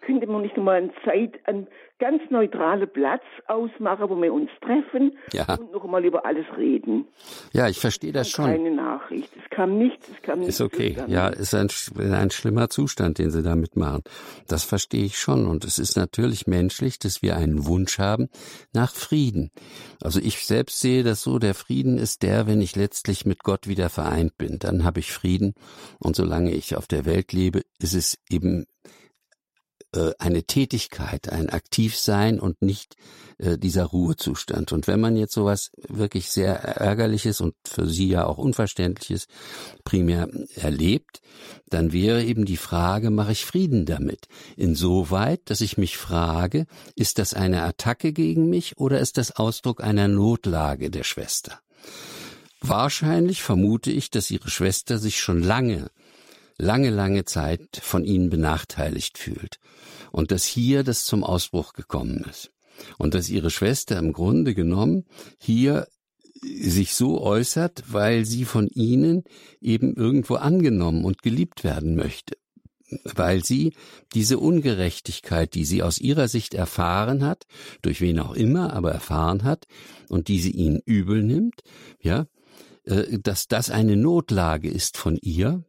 könnte man nicht mal eine Zeit, einen ganz neutralen Platz ausmachen, wo wir uns treffen ja. und noch mal über alles reden. Ja, ich verstehe das schon. Keine Nachricht. Es kam nichts, es kam nichts. Ist okay. Ja, ist ein, ein schlimmer Zustand, den Sie da mitmachen. Das verstehe ich schon. Und es ist natürlich menschlich, dass wir einen Wunsch haben nach Frieden. Also ich selbst sehe das so, der Frieden ist der, wenn ich letztlich mit Gott wieder vereint bin. Dann habe ich Frieden. Und solange ich auf der Welt lebe, ist es eben äh, eine Tätigkeit, ein Aktivsein und nicht äh, dieser Ruhezustand. Und wenn man jetzt sowas wirklich sehr ärgerliches und für Sie ja auch unverständliches primär erlebt, dann wäre eben die Frage, mache ich Frieden damit? Insoweit, dass ich mich frage, ist das eine Attacke gegen mich oder ist das Ausdruck einer Notlage der Schwester? Wahrscheinlich vermute ich, dass ihre Schwester sich schon lange lange, lange Zeit von ihnen benachteiligt fühlt. Und dass hier das zum Ausbruch gekommen ist. Und dass ihre Schwester im Grunde genommen hier sich so äußert, weil sie von ihnen eben irgendwo angenommen und geliebt werden möchte. Weil sie diese Ungerechtigkeit, die sie aus ihrer Sicht erfahren hat, durch wen auch immer, aber erfahren hat, und die sie ihnen übel nimmt, ja, äh, dass das eine Notlage ist von ihr,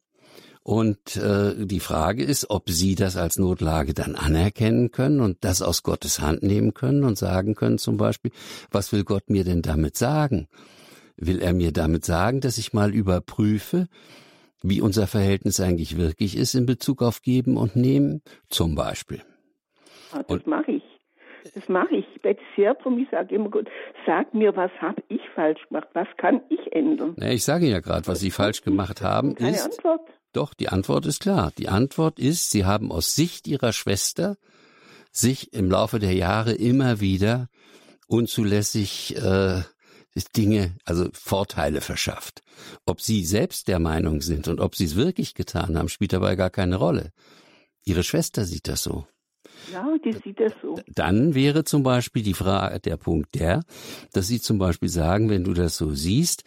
und äh, die Frage ist, ob Sie das als Notlage dann anerkennen können und das aus Gottes Hand nehmen können und sagen können zum Beispiel, was will Gott mir denn damit sagen? Will er mir damit sagen, dass ich mal überprüfe, wie unser Verhältnis eigentlich wirklich ist in Bezug auf Geben und Nehmen? Zum Beispiel. Ah, das mache ich. Das mache ich. Ich bete sehr drum. Ich sage immer gut, sag mir, was habe ich falsch gemacht? Was kann ich ändern? Na, ich sage ja gerade, was Sie falsch gemacht haben, Keine ist. Antwort. Doch, die Antwort ist klar. Die Antwort ist, Sie haben aus Sicht Ihrer Schwester sich im Laufe der Jahre immer wieder unzulässig äh, Dinge, also Vorteile verschafft. Ob Sie selbst der Meinung sind und ob Sie es wirklich getan haben, spielt dabei gar keine Rolle. Ihre Schwester sieht das so. Ja, die sieht das so. Dann wäre zum Beispiel die Frage, der Punkt der, dass Sie zum Beispiel sagen, wenn du das so siehst,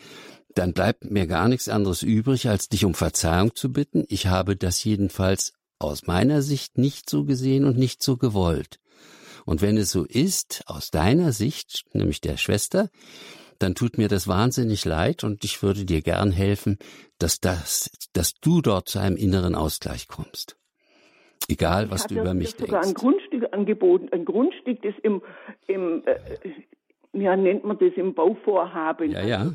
dann bleibt mir gar nichts anderes übrig, als dich um Verzeihung zu bitten. Ich habe das jedenfalls aus meiner Sicht nicht so gesehen und nicht so gewollt. Und wenn es so ist, aus deiner Sicht, nämlich der Schwester, dann tut mir das wahnsinnig leid und ich würde dir gern helfen, dass das, dass du dort zu einem inneren Ausgleich kommst. Egal, was du über mich sogar denkst. ein Grundstück angeboten, ein Grundstück, das im, im äh, ja, nennt man das im Bauvorhaben. Ja, ja.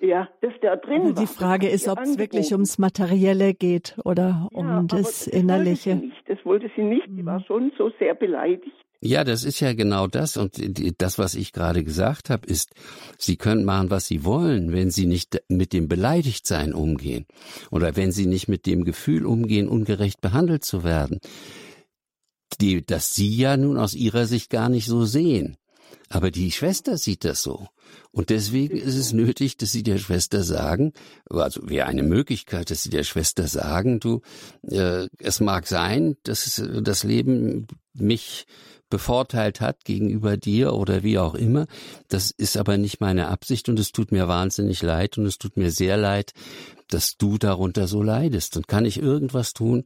Ja, dass der drin Also war. die Frage Das ist, ob es wirklich ums Materielle geht oder um ja, das Wollte Innerliche. sie nicht. Das wollte sie nicht. Sie war schon so sehr beleidigt. Ja, das ist ja genau das. Und das, was ich gerade gesagt habe, ist, Sie können machen, was Sie wollen, wenn Sie nicht mit dem Beleidigtsein umgehen oder wenn Sie nicht mit dem Gefühl umgehen, ungerecht behandelt zu werden, die, das Sie ja nun aus Ihrer Sicht gar nicht so sehen. Aber die Schwester sieht das so. Und deswegen ist es nötig, dass Sie der Schwester sagen, also wäre eine Möglichkeit, dass Sie der Schwester sagen, du, äh, es mag sein, dass das Leben mich bevorteilt hat gegenüber dir oder wie auch immer. Das ist aber nicht meine Absicht und es tut mir wahnsinnig leid und es tut mir sehr leid, dass du darunter so leidest. Und kann ich irgendwas tun,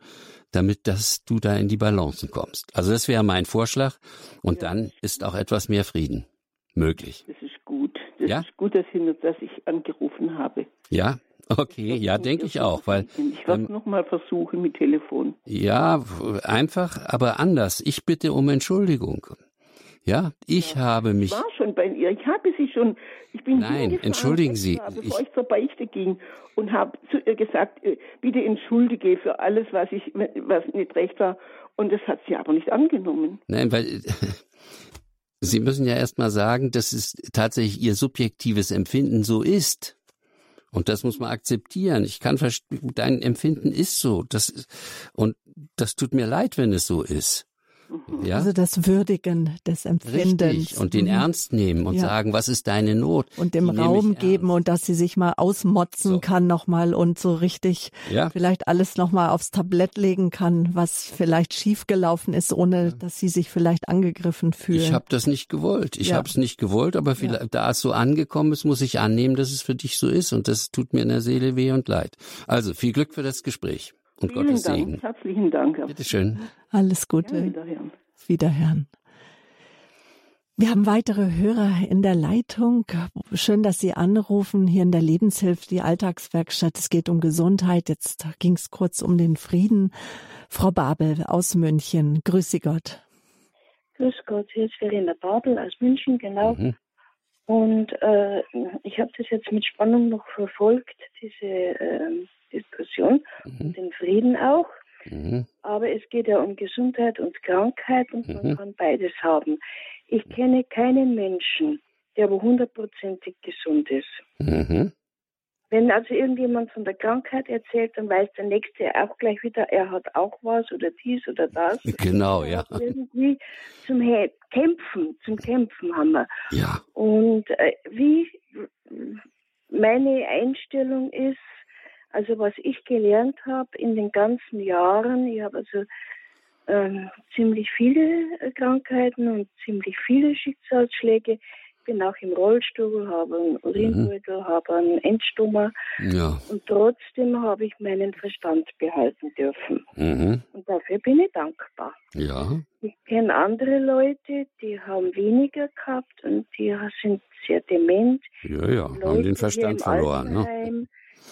damit dass du da in die Balancen kommst? Also das wäre mein Vorschlag und dann ist auch etwas mehr Frieden möglich. Das ist. Das Ja? ist gut, dass, ich, dass ich angerufen habe. Ja? Okay, ja, denke ich auch, weil Ich werde ähm, nochmal versuchen mit Telefon. Ja, einfach, aber anders. Ich bitte um Entschuldigung. Ja, ich habe mich. Ich war schon bei ihr. Ich habe sie schon. Ich bin Nein, entschuldigen Sie, Bevor ich- ich, zur Beichte ging und habe zu ihr gesagt, äh, bitte entschuldige für alles, was ich, was nicht recht war. Und das hat sie aber nicht angenommen. Nein, weil Sie müssen ja erstmal sagen, dass es tatsächlich Ihr subjektives Empfinden so ist. Und das muss man akzeptieren. Ich kann verstehen, dein Empfinden ist so. Das und das tut mir leid, wenn es so ist. Ja? Also das Würdigen des Empfindens. Richtig. Und den Mhm. ernst nehmen und Ja. sagen, was ist deine Not? und dem Raum geben ernst. und dass sie sich mal ausmotzen So. kann nochmal und so richtig Ja. vielleicht alles nochmal aufs Tablett legen kann, was vielleicht schiefgelaufen ist, ohne dass sie sich vielleicht angegriffen fühlen. Ich habe das nicht gewollt. Ich Ja. habe es nicht gewollt, aber vielleicht, da es so angekommen ist, muss ich annehmen, dass es für dich so ist und das tut mir in der Seele weh und leid. Also viel Glück für das Gespräch und Vielen Gottes Dank. Segen. Herzlichen Dank. Herr Bitteschön. Alles Ja, Gute. wiederhören. Wiederhören. Wir haben weitere Hörer in der Leitung. Schön, dass Sie anrufen hier in der Lebenshilfe, die Alltagswerkstatt. Es geht um Gesundheit. Jetzt ging es kurz um den Frieden. Frau Babel aus München. Grüß Sie Gott. Grüß Gott, hier ist Verena Babel aus München, genau. Mhm. Und äh, ich habe das jetzt mit Spannung noch verfolgt, diese ähm, Diskussion, Mhm. den Frieden auch. Mhm. Aber es geht ja um Gesundheit und Krankheit und Mhm. man kann beides haben. Ich kenne keinen Menschen, der aber hundertprozentig gesund ist. Mhm. Wenn also irgendjemand von der Krankheit erzählt, dann weiß der Nächste auch gleich wieder, er hat auch was oder dies oder das. Genau, ja. Irgendwie zum He Kämpfen, zum Kämpfen haben wir. Ja. Und äh, wie meine Einstellung ist, also was ich gelernt habe in den ganzen Jahren, ich habe also ähm, ziemlich viele äh, Krankheiten und ziemlich viele Schicksalsschläge. Ich bin auch im Rollstuhl, habe einen Urinbeutel, habe einen Endstummer Ja. und trotzdem habe ich meinen Verstand behalten dürfen. Mhm. Und dafür bin ich dankbar. Ja. Ich kenne andere Leute, die haben weniger gehabt und die sind sehr dement. Ja, ja. Leute Haben den Verstand verloren, ne?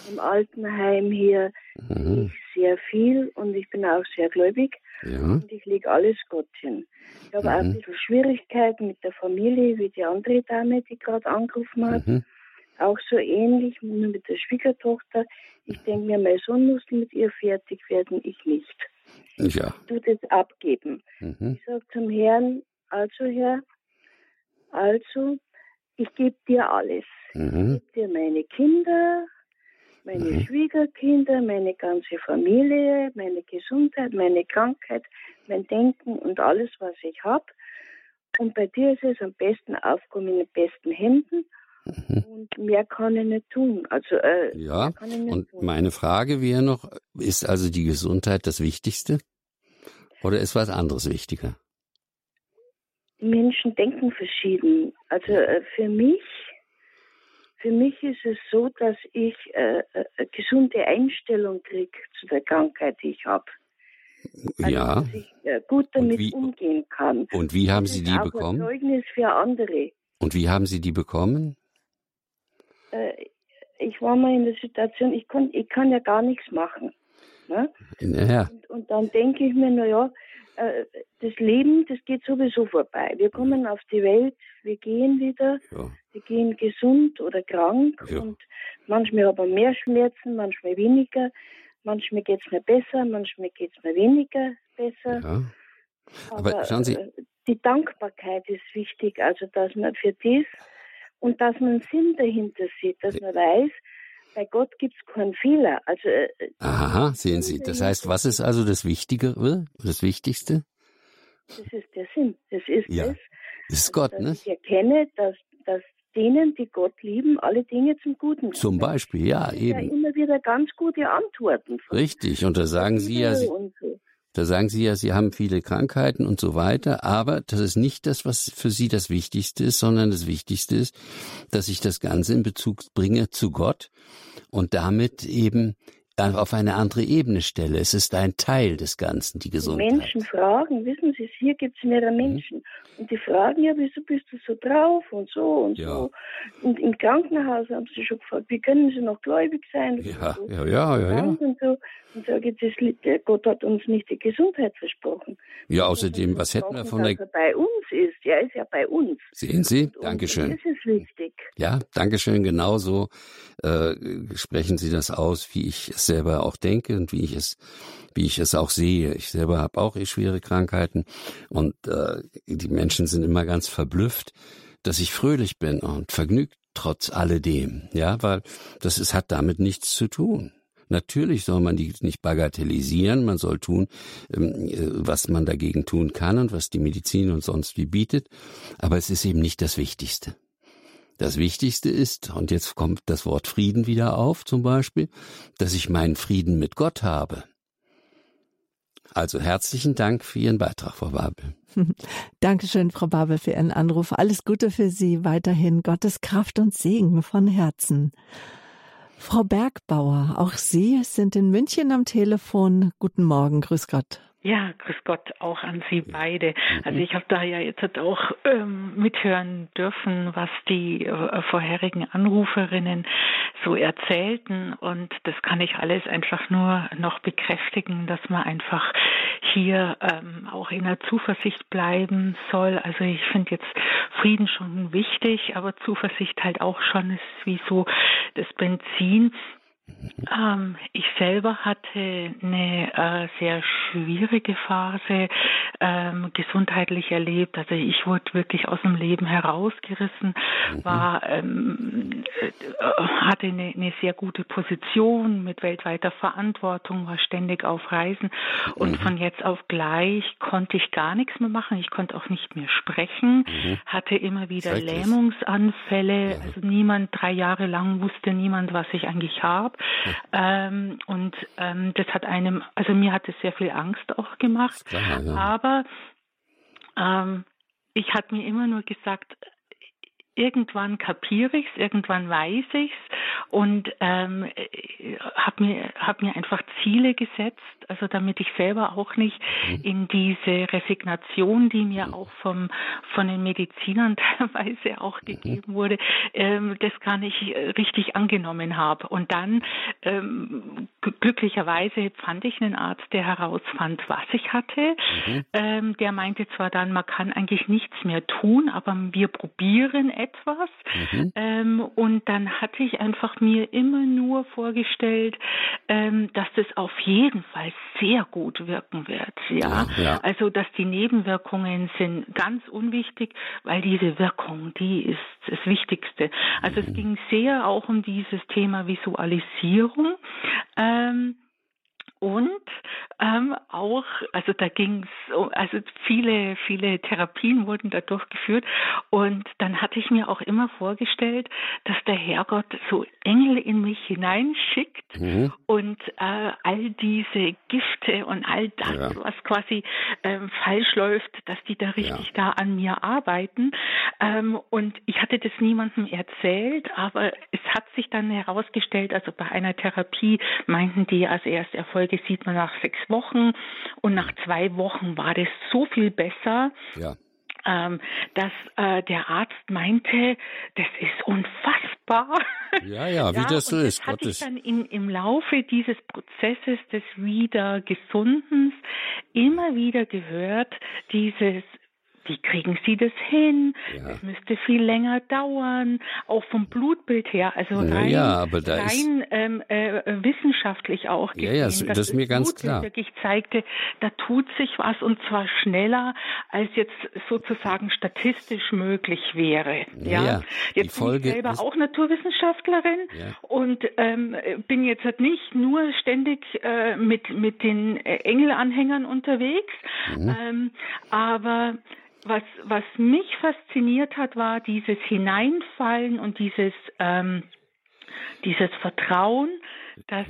Im Altenheim hier Mhm. sehr viel und ich bin auch sehr gläubig Ja. und ich lege alles Gott hin. Ich habe auch ein Mhm. bisschen Schwierigkeiten mit der Familie, wie die andere Dame, die gerade angerufen hat. Mhm. Auch so ähnlich, nur mit der Schwiegertochter. Ich denke mir, mein Sohn muss mit ihr fertig werden, ich nicht. Ja. Ich tue das abgeben. Mhm. Ich sage zum Herrn, also Herr, also ich gebe dir alles. Mhm. Ich gebe dir meine Kinder, meine mhm. Schwiegerkinder, meine ganze Familie, meine Gesundheit, meine Krankheit, mein Denken und alles, was ich habe. Und bei dir ist es am besten aufkommen in den besten Händen. Mhm. Und mehr kann ich nicht tun. Also, äh, ja, und tun. meine Frage wäre noch, ist also die Gesundheit das Wichtigste? Oder ist was anderes wichtiger? Menschen denken verschieden. Also äh, für mich, für mich ist es so, dass ich äh, eine äh, gesunde Einstellung kriege zu der Krankheit, die ich habe. Also, ja. Dass ich äh, gut damit wie, umgehen kann. Und wie haben das Sie die auch bekommen? Ein Zeugnis für andere. Und wie haben Sie die bekommen? Äh, ich war mal in der Situation, ich, kon, ich kann ja gar nichts machen. Ne? Ja. Und, und dann denke ich mir, naja, äh, das Leben, das geht sowieso vorbei. Wir kommen auf die Welt, wir gehen wieder, ja. wir gehen gesund oder krank ja. und manchmal haben wir mehr Schmerzen, manchmal weniger, manchmal geht es mir besser, manchmal geht es mir weniger besser. Ja. Aber, Aber schauen Sie. Äh, die Dankbarkeit ist wichtig, also dass man für das und dass man Sinn dahinter sieht, dass man weiß, bei Gott gibt es keinen Fehler. Also, äh, Aha, sehen Sie. Das heißt, was ist also das Wichtigere, das Wichtigste? Das ist der Sinn. Das ist ja. das. Das ist Gott, dass ne? Ich erkenne, dass, dass denen, die Gott lieben, alle Dinge zum Guten. Zum Beispiel, ja, eben. Ja, immer wieder ganz gute Antworten. Richtig, und da sagen Sie ja, Sie, da sagen Sie ja, Sie haben viele Krankheiten und so weiter, aber das ist nicht das, was für Sie das Wichtigste ist, sondern das Wichtigste ist, dass ich das Ganze in Bezug bringe zu Gott und damit eben auf eine andere Ebene stelle. Es ist ein Teil des Ganzen, die Gesundheit. Menschen fragen, wissen Sie, hier gibt es mehrere mhm. Menschen. Mhm. Und die fragen ja, wieso bist du so drauf und so und ja. so. Und im Krankenhaus haben sie schon gefragt, wie können sie noch gläubig sein? Ja, so. ja, ja, ja, ja. Und, so. Und sage ich, Gott hat uns nicht die Gesundheit versprochen. Ja, außerdem, was hätten wir von der... Er bei uns ist, er ist ja bei uns. Sehen Sie, und Dankeschön. Das ist wichtig. Ja, Dankeschön, genauso äh, sprechen Sie das aus, wie ich es selber auch denke und wie ich es wie ich es auch sehe. Ich selber habe auch eh schwere Krankheiten und äh, die Menschen sind immer ganz verblüfft, dass ich fröhlich bin und vergnügt trotz alledem. Ja, weil das ist, hat damit nichts zu tun. Natürlich soll man die nicht bagatellisieren, man soll tun, ähm, äh, was man dagegen tun kann und was die Medizin uns sonst wie bietet, aber es ist eben nicht das Wichtigste. Das Wichtigste ist, und jetzt kommt das Wort Frieden wieder auf zum Beispiel, dass ich meinen Frieden mit Gott habe. Also herzlichen Dank für Ihren Beitrag, Frau Babel. Dankeschön, Frau Babel, für Ihren Anruf. Alles Gute für Sie weiterhin. Gottes Kraft und Segen von Herzen. Frau Bergbauer, auch Sie sind in München am Telefon. Guten Morgen, grüß Gott. Ja, grüß Gott auch an Sie beide. Also ich habe da ja jetzt auch ähm, mithören dürfen, was die äh, vorherigen Anruferinnen so erzählten und das kann ich alles einfach nur noch bekräftigen, dass man einfach hier ähm, auch in der Zuversicht bleiben soll. Also ich finde jetzt Frieden schon wichtig, aber Zuversicht halt auch schon ist wie so das Benzin, ähm, ich selber hatte eine äh, sehr schwierige Phase ähm, gesundheitlich erlebt. Also ich wurde wirklich aus dem Leben herausgerissen, mhm. war ähm, äh, hatte eine, eine, sehr gute Position mit weltweiter Verantwortung, war ständig auf Reisen und mhm. von jetzt auf gleich konnte ich gar nichts mehr machen. Ich konnte auch nicht mehr sprechen, mhm. hatte immer wieder Lähmungsanfälle. Also niemand drei Jahre lang wusste niemand, was ich eigentlich habe. Ähm, und ähm, das hat einem, also mir hat es sehr viel Angst auch gemacht. Klar, ja. Aber ähm, ich hatte mir immer nur gesagt, irgendwann kapiere ich es, irgendwann weiß ich es und ähm, habe mir, hab mir einfach Ziele gesetzt, also damit ich selber auch nicht mhm. in diese Resignation, die mir mhm. auch vom, von den Medizinern teilweise auch mhm. gegeben wurde, ähm, das gar nicht äh, richtig angenommen habe. Und dann ähm, glücklicherweise fand ich einen Arzt, der herausfand, was ich hatte. Mhm. Ähm, der meinte zwar dann, man kann eigentlich nichts mehr tun, aber wir probieren etwas. Mhm. Ähm, und dann hatte ich einfach mir immer nur vorgestellt, ähm, dass das auf jeden Fall sehr gut wirken wird. Ja? ja, ja. also dass die Nebenwirkungen sind ganz unwichtig, weil diese Wirkung, die ist das Wichtigste. Also mhm. es ging sehr auch um dieses Thema Visualisierung. Ähm, und ähm, auch, also da ging es, also viele, viele Therapien wurden da durchgeführt und dann hatte ich mir auch immer vorgestellt, dass der Herrgott so Engel in mich hineinschickt mhm. und äh, all diese Gifte und all das, ja. was quasi ähm, falsch läuft, dass die da richtig ja. da an mir arbeiten. Ähm, und ich hatte das niemandem erzählt, aber es hat sich dann herausgestellt, also bei einer Therapie meinten die als erst Erfolg Erfolge sieht man nach sechs Wochen und nach zwei Wochen war das so viel besser. Ja. Ähm, dass äh, der Arzt meinte, das ist unfassbar. Ja, ja, wie ja, das so ist. Das hatte ich dann in, im Laufe dieses Prozesses des Wiedergesundens immer wieder gehört, dieses wie kriegen Sie das hin? Ja. Das müsste viel länger dauern, auch vom Blutbild her, also rein, ja, rein ähm, äh, wissenschaftlich auch gesehen, ja, ja, das, das ist mir ganz Blutbild klar. wirklich zeigte, da tut sich was und zwar schneller, als jetzt sozusagen statistisch möglich wäre. Ja, ja jetzt bin ich selber auch Naturwissenschaftlerin und ähm, bin jetzt halt nicht nur ständig äh, mit mit den äh, Engelanhängern unterwegs, mhm. ähm, aber was, was mich fasziniert hat, war dieses Hineinfallen und dieses, ähm, dieses Vertrauen, dass,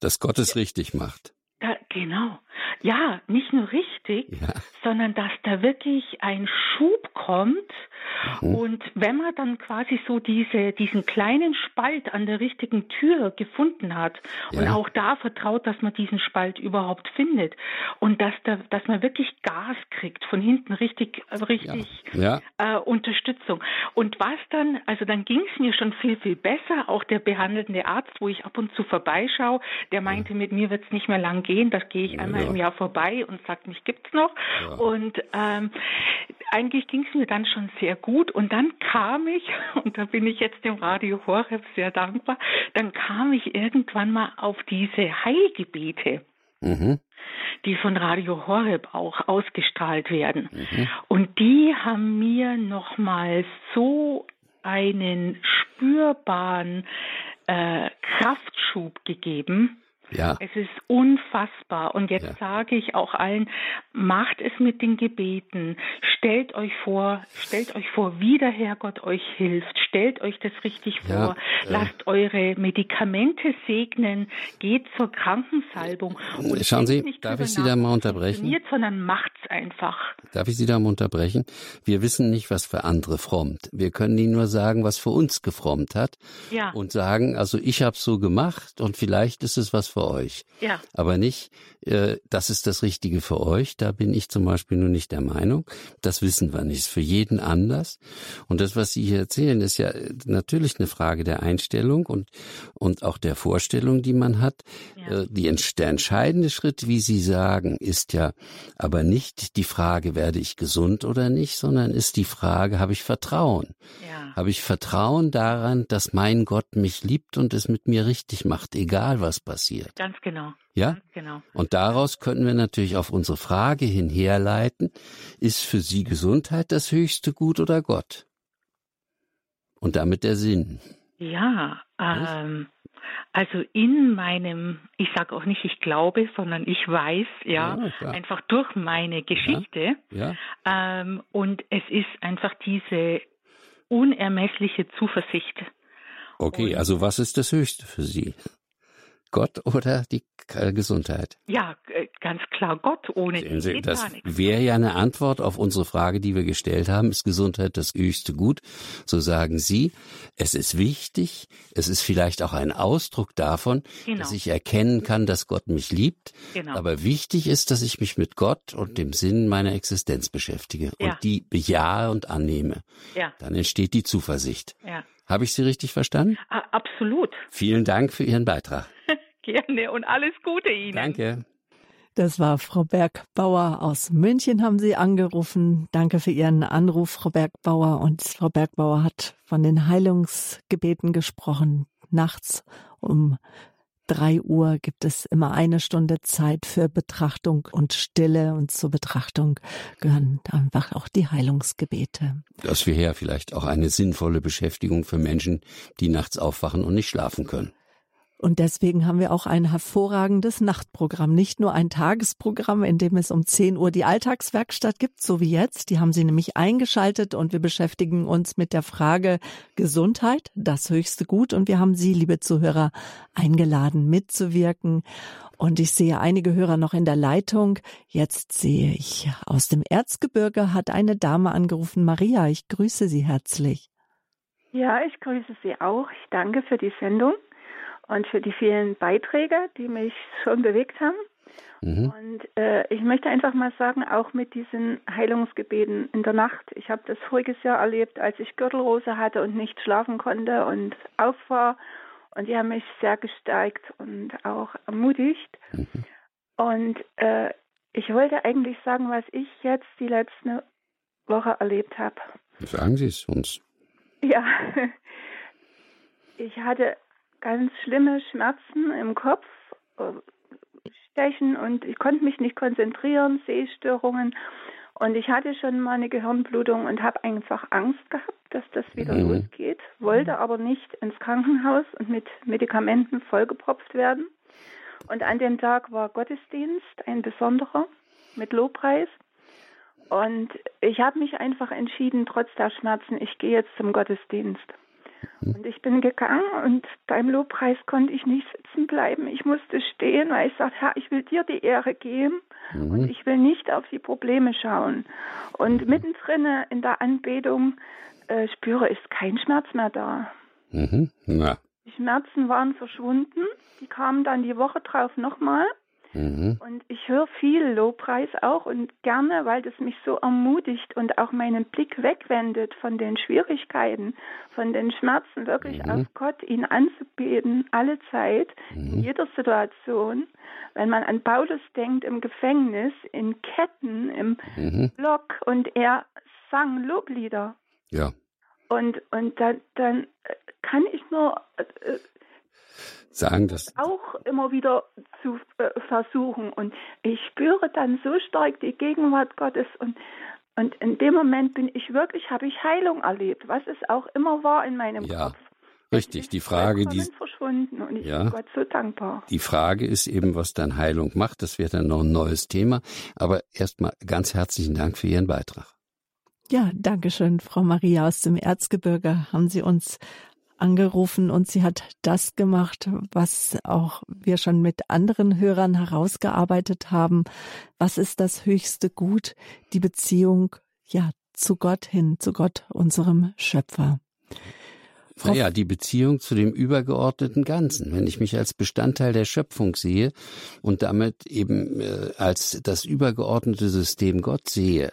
dass Gott es richtig macht. Da, genau. Ja, nicht nur richtig, ja. sondern dass da wirklich ein Schub kommt. Mhm. Und wenn man dann quasi so diese, diesen kleinen Spalt an der richtigen Tür gefunden hat ja. und auch da vertraut, dass man diesen Spalt überhaupt findet und dass, da, dass man wirklich Gas kriegt, von hinten richtig, richtig ja. Äh, Unterstützung. Und was dann, also dann ging es mir schon viel, viel besser. Auch der behandelnde Arzt, wo ich ab und zu vorbeischaue, der meinte, mit mir wird es nicht mehr lang gehen, das gehe ich einmal im Jahr vorbei und sagt, mich gibt's noch. Ja. Und ähm, eigentlich ging es mir dann schon sehr gut. Und dann kam ich, und da bin ich jetzt dem Radio Horeb sehr dankbar, dann kam ich irgendwann mal auf diese Heilgebete. Mhm. die von Radio Horeb auch ausgestrahlt werden. Mhm. Und die haben mir nochmal so einen spürbaren äh, Kraftschub gegeben, ja. Es ist unfassbar. Und jetzt ja. sage ich auch allen, macht es mit den Gebeten. Stellt euch vor, stellt euch vor, wie der Herrgott euch hilft. Stellt euch das richtig vor. Ja. Lasst eure Medikamente segnen. Geht zur Krankensalbung. Und Schauen Sie, darf ich Sie da mal unterbrechen? Sondern macht's einfach. Darf ich Sie da mal unterbrechen? Wir wissen nicht, was für andere frommt. Wir können Ihnen nur sagen, was für uns gefrommt hat. Ja. Und sagen, also ich habe so gemacht und vielleicht ist es was für euch. Ja. Aber nicht, äh, das ist das Richtige für euch. Da bin ich zum Beispiel nur nicht der Meinung. Das wissen wir nicht. Ist für jeden anders. Und das, was Sie hier erzählen, ist ja natürlich eine Frage der Einstellung und, und auch der Vorstellung, die man hat. Ja. Äh, die, der entscheidende Schritt, wie Sie sagen, ist ja aber nicht die Frage, werde ich gesund oder nicht, sondern ist die Frage, habe ich Vertrauen? Ja. Habe ich Vertrauen daran, dass mein Gott mich liebt und es mit mir richtig macht, egal was passiert? Passiert. Ganz genau. Ja? Ganz genau. Und daraus könnten wir natürlich auf unsere Frage hin herleiten, ist für Sie Gesundheit das höchste Gut oder Gott? Und damit der Sinn. Ja, ähm, also in meinem, ich sage auch nicht, ich glaube, sondern ich weiß, ja, ja einfach durch meine Geschichte. Ja, ja. Ähm, und es ist einfach diese unermessliche Zuversicht. Okay, und, also was ist das Höchste für Sie? Gott oder die Gesundheit? Ja, äh, ganz klar Gott. Ohne Sehen Sie, das wäre ja eine Antwort auf unsere Frage, die wir gestellt haben. Ist Gesundheit das höchste Gut? So sagen Sie, es ist wichtig. Es ist vielleicht auch ein Ausdruck davon, genau. dass ich erkennen kann, dass Gott mich liebt. Genau. Aber wichtig ist, dass ich mich mit Gott und dem Sinn meiner Existenz beschäftige ja. und die bejahe und annehme. Ja. Dann entsteht die Zuversicht. Ja. Habe ich Sie richtig verstanden? Absolut. Vielen Dank für Ihren Beitrag. Gerne und alles Gute Ihnen. Danke. Das war Frau Bergbauer aus München, haben Sie angerufen. Danke für Ihren Anruf, Frau Bergbauer. Und Frau Bergbauer hat von den Heilungsgebeten gesprochen, nachts um drei Uhr gibt es immer eine Stunde Zeit für Betrachtung und Stille und zur Betrachtung gehören einfach auch die Heilungsgebete. Das wäre ja vielleicht auch eine sinnvolle Beschäftigung für Menschen, die nachts aufwachen und nicht schlafen können. Und deswegen haben wir auch ein hervorragendes Nachtprogramm, nicht nur ein Tagesprogramm, in dem es um 10 Uhr die Alltagswerkstatt gibt, so wie jetzt. Die haben Sie nämlich eingeschaltet und wir beschäftigen uns mit der Frage Gesundheit, das höchste Gut. Und wir haben Sie, liebe Zuhörer, eingeladen, mitzuwirken. Und ich sehe einige Hörer noch in der Leitung. Jetzt sehe ich aus dem Erzgebirge hat eine Dame angerufen. Maria, ich grüße Sie herzlich. Ja, ich grüße Sie auch. Ich danke für die Sendung und für die vielen Beiträge, die mich schon bewegt haben. Mhm. Und äh, ich möchte einfach mal sagen, auch mit diesen Heilungsgebeten in der Nacht. Ich habe das voriges Jahr erlebt, als ich Gürtelrose hatte und nicht schlafen konnte und auf war. Und die haben mich sehr gestärkt und auch ermutigt. Mhm. Und äh, ich wollte eigentlich sagen, was ich jetzt die letzte Woche erlebt habe. Sagen Sie es uns. Ja, ich hatte ganz schlimme Schmerzen im Kopf, äh, Stechen und ich konnte mich nicht konzentrieren, Sehstörungen. Und ich hatte schon mal eine Gehirnblutung und habe einfach Angst gehabt, dass das wieder mhm. losgeht, wollte aber nicht ins Krankenhaus und mit Medikamenten vollgepropft werden. Und an dem Tag war Gottesdienst, ein besonderer, mit Lobpreis. Und ich habe mich einfach entschieden, trotz der Schmerzen, ich gehe jetzt zum Gottesdienst. Und ich bin gegangen und beim Lobpreis konnte ich nicht sitzen bleiben. Ich musste stehen, weil ich sagte, Herr, ich will dir die Ehre geben mhm. und ich will nicht auf die Probleme schauen. Und mittendrin in der Anbetung äh, spüre ich kein Schmerz mehr da. Mhm. Die Schmerzen waren verschwunden. Die kamen dann die Woche drauf nochmal. Mhm. Und ich höre viel Lobpreis auch und gerne, weil das mich so ermutigt und auch meinen Blick wegwendet von den Schwierigkeiten, von den Schmerzen, wirklich mhm. auf Gott, ihn anzubeten, alle Zeit, mhm. in jeder Situation. Wenn man an Paulus denkt, im Gefängnis, in Ketten, im mhm. Block und er sang Loblieder. Ja. Und, und dann, dann kann ich nur äh, sagen, dass auch immer wieder zu äh, versuchen. Und ich spüre dann so stark die Gegenwart Gottes und und in dem Moment bin ich wirklich, habe ich Heilung erlebt, was es auch immer war in meinem ja. Kopf. Richtig, die Frage, die verschwunden und ich ja, bin Gott so dankbar. Die Frage ist eben, was dann Heilung macht. Das wird dann noch ein neues Thema. Aber erstmal ganz herzlichen Dank für Ihren Beitrag. Ja, danke schön, Frau Maria aus dem Erzgebirge. Haben Sie uns angerufen und sie hat das gemacht, was auch wir schon mit anderen Hörern herausgearbeitet haben. Was ist das höchste Gut? Die Beziehung, ja, zu Gott hin, zu Gott, unserem Schöpfer. Naja, die Beziehung zu dem übergeordneten Ganzen. Wenn ich mich als Bestandteil der Schöpfung sehe und damit eben äh, als das übergeordnete System Gott sehe,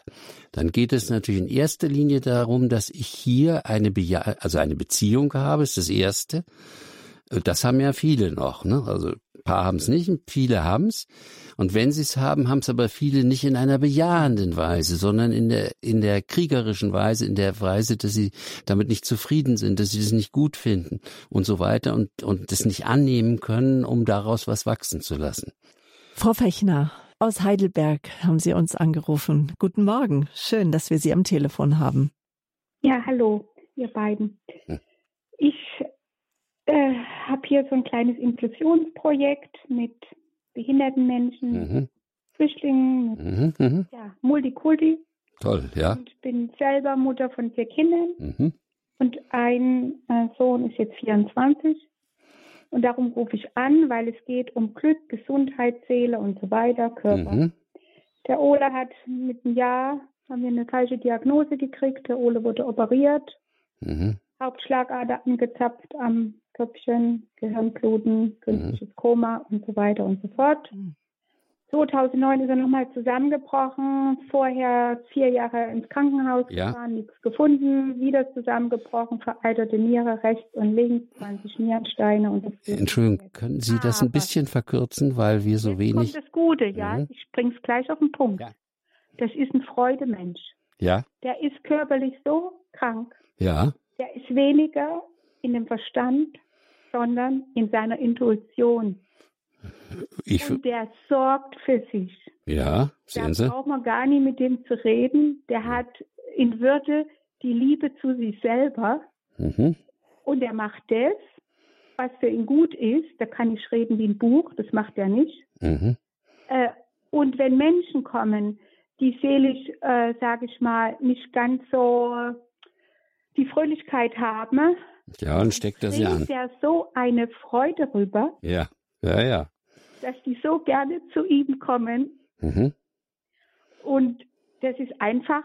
dann geht es natürlich in erster Linie darum, dass ich hier eine, Beja also eine Beziehung habe, ist das Erste. Das haben ja viele noch. Ne? Also paar haben es nicht, viele haben es. Und wenn sie es haben, haben es aber viele nicht in einer bejahenden Weise, sondern in der, in der kriegerischen Weise, in der Weise, dass sie damit nicht zufrieden sind, dass sie das nicht gut finden und so weiter und, und das nicht annehmen können, um daraus was wachsen zu lassen. Frau Fechner, aus Heidelberg haben Sie uns angerufen. Guten Morgen. Schön, dass wir Sie am Telefon haben. Ja, hallo, ihr beiden. Hm. Ich äh, habe hier so ein kleines Inklusionsprojekt mit behinderten Menschen, mhm. Flüchtlingen, mhm, mhm. ja, Multikulti. Toll, ja. Und bin selber Mutter von vier Kindern. Mhm. Und ein äh, Sohn ist jetzt 24. Und darum rufe ich an, weil es geht um Glück, Gesundheit, Seele und so weiter, Körper. Mhm. Der Ole hat mit einem Jahr, haben wir eine falsche Diagnose gekriegt. Der Ole wurde operiert. Mhm. Hauptschlagader angezapft am Köpfchen, Gehirnbluten, künstliches mhm. Koma und so weiter und so fort. 2009 ist er nochmal zusammengebrochen, vorher vier Jahre ins Krankenhaus ja. gefahren, nichts gefunden, wieder zusammengebrochen, vereiterte Niere rechts und links, 20 Nierensteine und das Entschuldigung, können Sie das ein bisschen verkürzen, weil wir so wenig. Kommt das Gute, ja. Mhm. Ich bring's gleich auf den Punkt. Ja. Das ist ein Freudemensch. Ja. Der ist körperlich so krank. Ja. Der ist weniger in dem Verstand sondern in seiner Intuition. Ich, und der sorgt für sich. Ja, sehen Sie. Da braucht man gar nicht mit dem zu reden. Der hat in Würde die Liebe zu sich selber. Mhm. Und er macht das, was für ihn gut ist. Da kann ich reden wie ein Buch, das macht er nicht. Mhm. Äh, und wenn Menschen kommen, die seelisch, äh, sage ich mal, nicht ganz so die Fröhlichkeit haben, ja, und steckt er sie an. ja so eine Freude rüber. Ja, ja, ja. Dass die so gerne zu ihm kommen. Mhm. Und das ist einfach,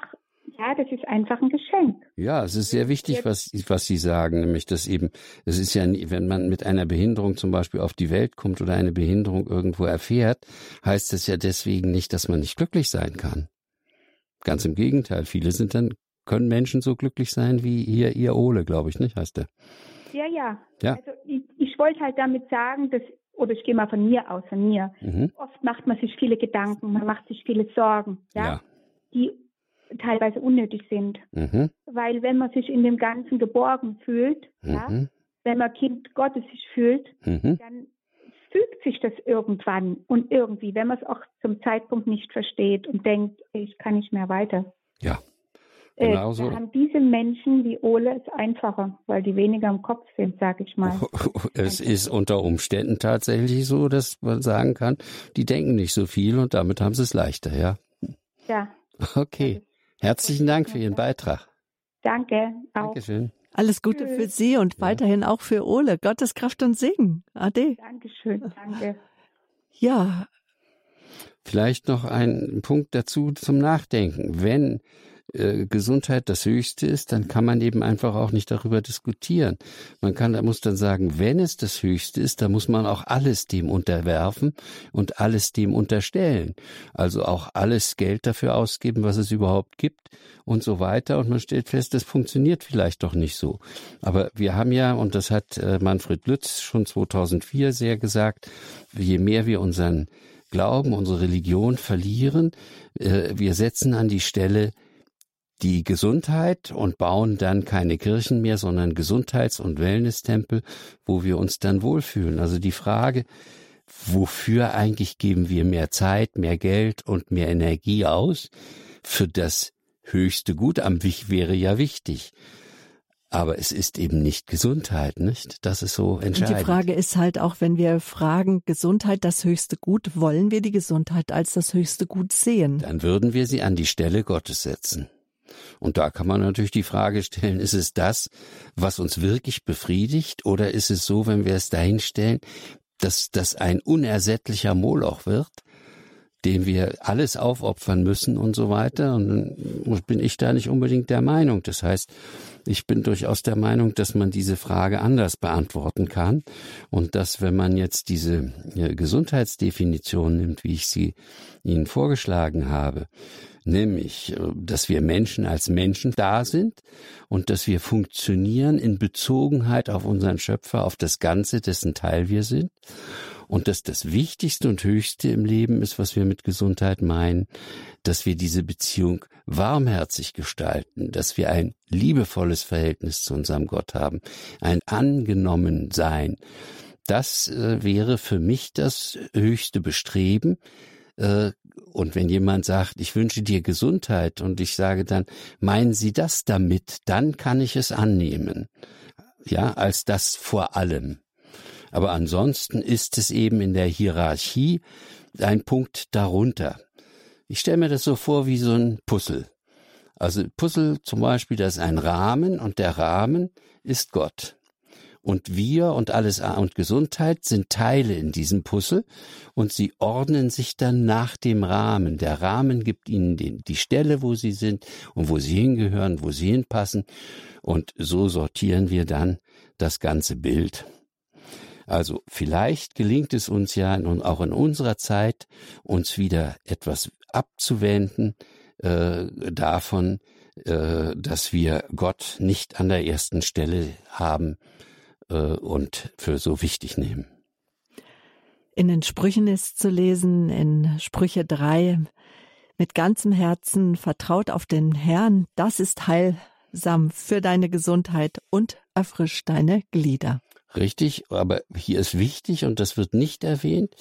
ja, das ist einfach ein Geschenk. Ja, es ist sehr wichtig, was, was Sie sagen, nämlich, dass eben, es ist ja, wenn man mit einer Behinderung zum Beispiel auf die Welt kommt oder eine Behinderung irgendwo erfährt, heißt es ja deswegen nicht, dass man nicht glücklich sein kann. Ganz im Gegenteil, viele sind dann können Menschen so glücklich sein wie hier ihr Ole, glaube ich, nicht, heißt der? Ja, ja. ja. Also ich, ich wollte halt damit sagen, dass, oder ich gehe mal von mir aus, von mir. Mhm. Oft macht man sich viele Gedanken, man macht sich viele Sorgen, ja, ja. die teilweise unnötig sind. Mhm. Weil wenn man sich in dem Ganzen geborgen fühlt, mhm. ja, wenn man Kind Gottes sich fühlt, Mhm. dann fügt sich das irgendwann und irgendwie, wenn man es auch zum Zeitpunkt nicht versteht und denkt, ich kann nicht mehr weiter. Ja. Äh, Genau so. da haben diese Menschen wie Ole es einfacher, weil die weniger im Kopf sind, sage ich mal. Es ist unter Umständen tatsächlich so, dass man sagen kann, die denken nicht so viel und damit haben sie es leichter, ja. Ja, Okay. Herzlichen Dank für Ihren Beitrag. danke. Auch. Dankeschön. Alles Gute Tschüss. für Sie und weiterhin auch für Ole. Gottes Kraft und Segen. Ade. Dankeschön, danke. Ja, Vielleicht noch ein Punkt dazu zum Nachdenken. Wenn äh, Gesundheit das Höchste ist, dann kann man eben einfach auch nicht darüber diskutieren. Man kann, da muss dann sagen, wenn es das Höchste ist, dann muss man auch alles dem unterwerfen und alles dem unterstellen. Also auch alles Geld dafür ausgeben, was es überhaupt gibt und so weiter. Und man stellt fest, das funktioniert vielleicht doch nicht so. Aber wir haben ja, und das hat äh, Manfred Lütz schon 2004 sehr gesagt, je mehr wir unseren Glauben, unsere Religion verlieren, äh, wir setzen an die Stelle die Gesundheit und bauen dann keine Kirchen mehr, sondern Gesundheits- und Wellness-Tempel, wo wir uns dann wohlfühlen. Also die Frage, wofür eigentlich geben wir mehr Zeit, mehr Geld und mehr Energie aus? Für das höchste Gut am Wich wäre ja wichtig. Aber es ist eben nicht Gesundheit, nicht? Das ist so und entscheidend. die Frage ist halt auch, wenn wir fragen, Gesundheit das höchste Gut, wollen wir die Gesundheit als das höchste Gut sehen? Dann würden wir sie an die Stelle Gottes setzen. Und da kann man natürlich die Frage stellen, ist es das, was uns wirklich befriedigt, oder ist es so, wenn wir es dahin stellen, dass das ein unersättlicher Moloch wird, dem wir alles aufopfern müssen und so weiter. Und bin ich da nicht unbedingt der Meinung. Das heißt, ich bin durchaus der Meinung, dass man diese Frage anders beantworten kann. Und dass, wenn man jetzt diese äh, Gesundheitsdefinition nimmt, wie ich sie Ihnen vorgeschlagen habe, nämlich, äh, dass wir Menschen als Menschen da sind und dass wir funktionieren in Bezogenheit auf unseren Schöpfer, auf das Ganze, dessen Teil wir sind und dass das Wichtigste und Höchste im Leben ist, was wir mit Gesundheit meinen, dass wir diese Beziehung warmherzig gestalten, dass wir ein liebevolles Verhältnis zu unserem Gott haben, ein angenommen Sein. Das äh, wäre für mich das höchste Bestreben. Äh, und wenn jemand sagt, ich wünsche dir Gesundheit und ich sage dann, meinen Sie das damit, dann kann ich es annehmen. Ja, als das vor allem. Aber ansonsten ist es eben in der Hierarchie ein Punkt darunter. Ich stelle mir das so vor wie so ein Puzzle. Also Puzzle zum Beispiel, das ist ein Rahmen und der Rahmen ist Gott. Und wir und alles und Gesundheit sind Teile in diesem Puzzle und sie ordnen sich dann nach dem Rahmen. Der Rahmen gibt ihnen den, die Stelle, wo sie sind und wo sie hingehören, wo sie hinpassen. Und so sortieren wir dann das ganze Bild. Also vielleicht gelingt es uns ja nun auch in unserer Zeit, uns wieder etwas abzuwenden äh, davon, äh, dass wir Gott nicht an der ersten Stelle haben äh, und für so wichtig nehmen. In den Sprüchen ist zu lesen, in Sprüche 3, mit ganzem Herzen vertraut auf den Herrn, das ist heilsam für deine Gesundheit und erfrischt deine Glieder. Richtig, aber hier ist wichtig, und das wird nicht erwähnt,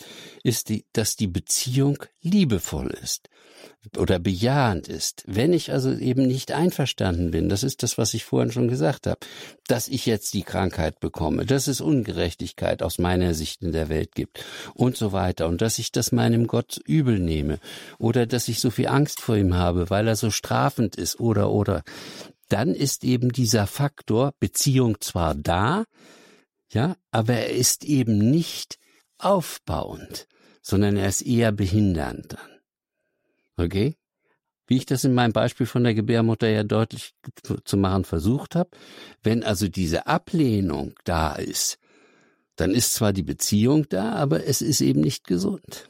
ist die, dass die Beziehung liebevoll ist oder bejahend ist. Wenn ich also eben nicht einverstanden bin, das ist das, was ich vorhin schon gesagt habe, dass ich jetzt die Krankheit bekomme, dass es Ungerechtigkeit aus meiner Sicht in der Welt gibt und so weiter und dass ich das meinem Gott übel nehme oder dass ich so viel Angst vor ihm habe, weil er so strafend ist oder oder, dann ist eben dieser Faktor Beziehung zwar da, ja, aber er ist eben nicht aufbauend, sondern er ist eher behindernd dann. Okay? Wie ich das in meinem Beispiel von der Gebärmutter ja deutlich zu machen versucht habe, wenn also diese Ablehnung da ist, dann ist zwar die Beziehung da, aber es ist eben nicht gesund.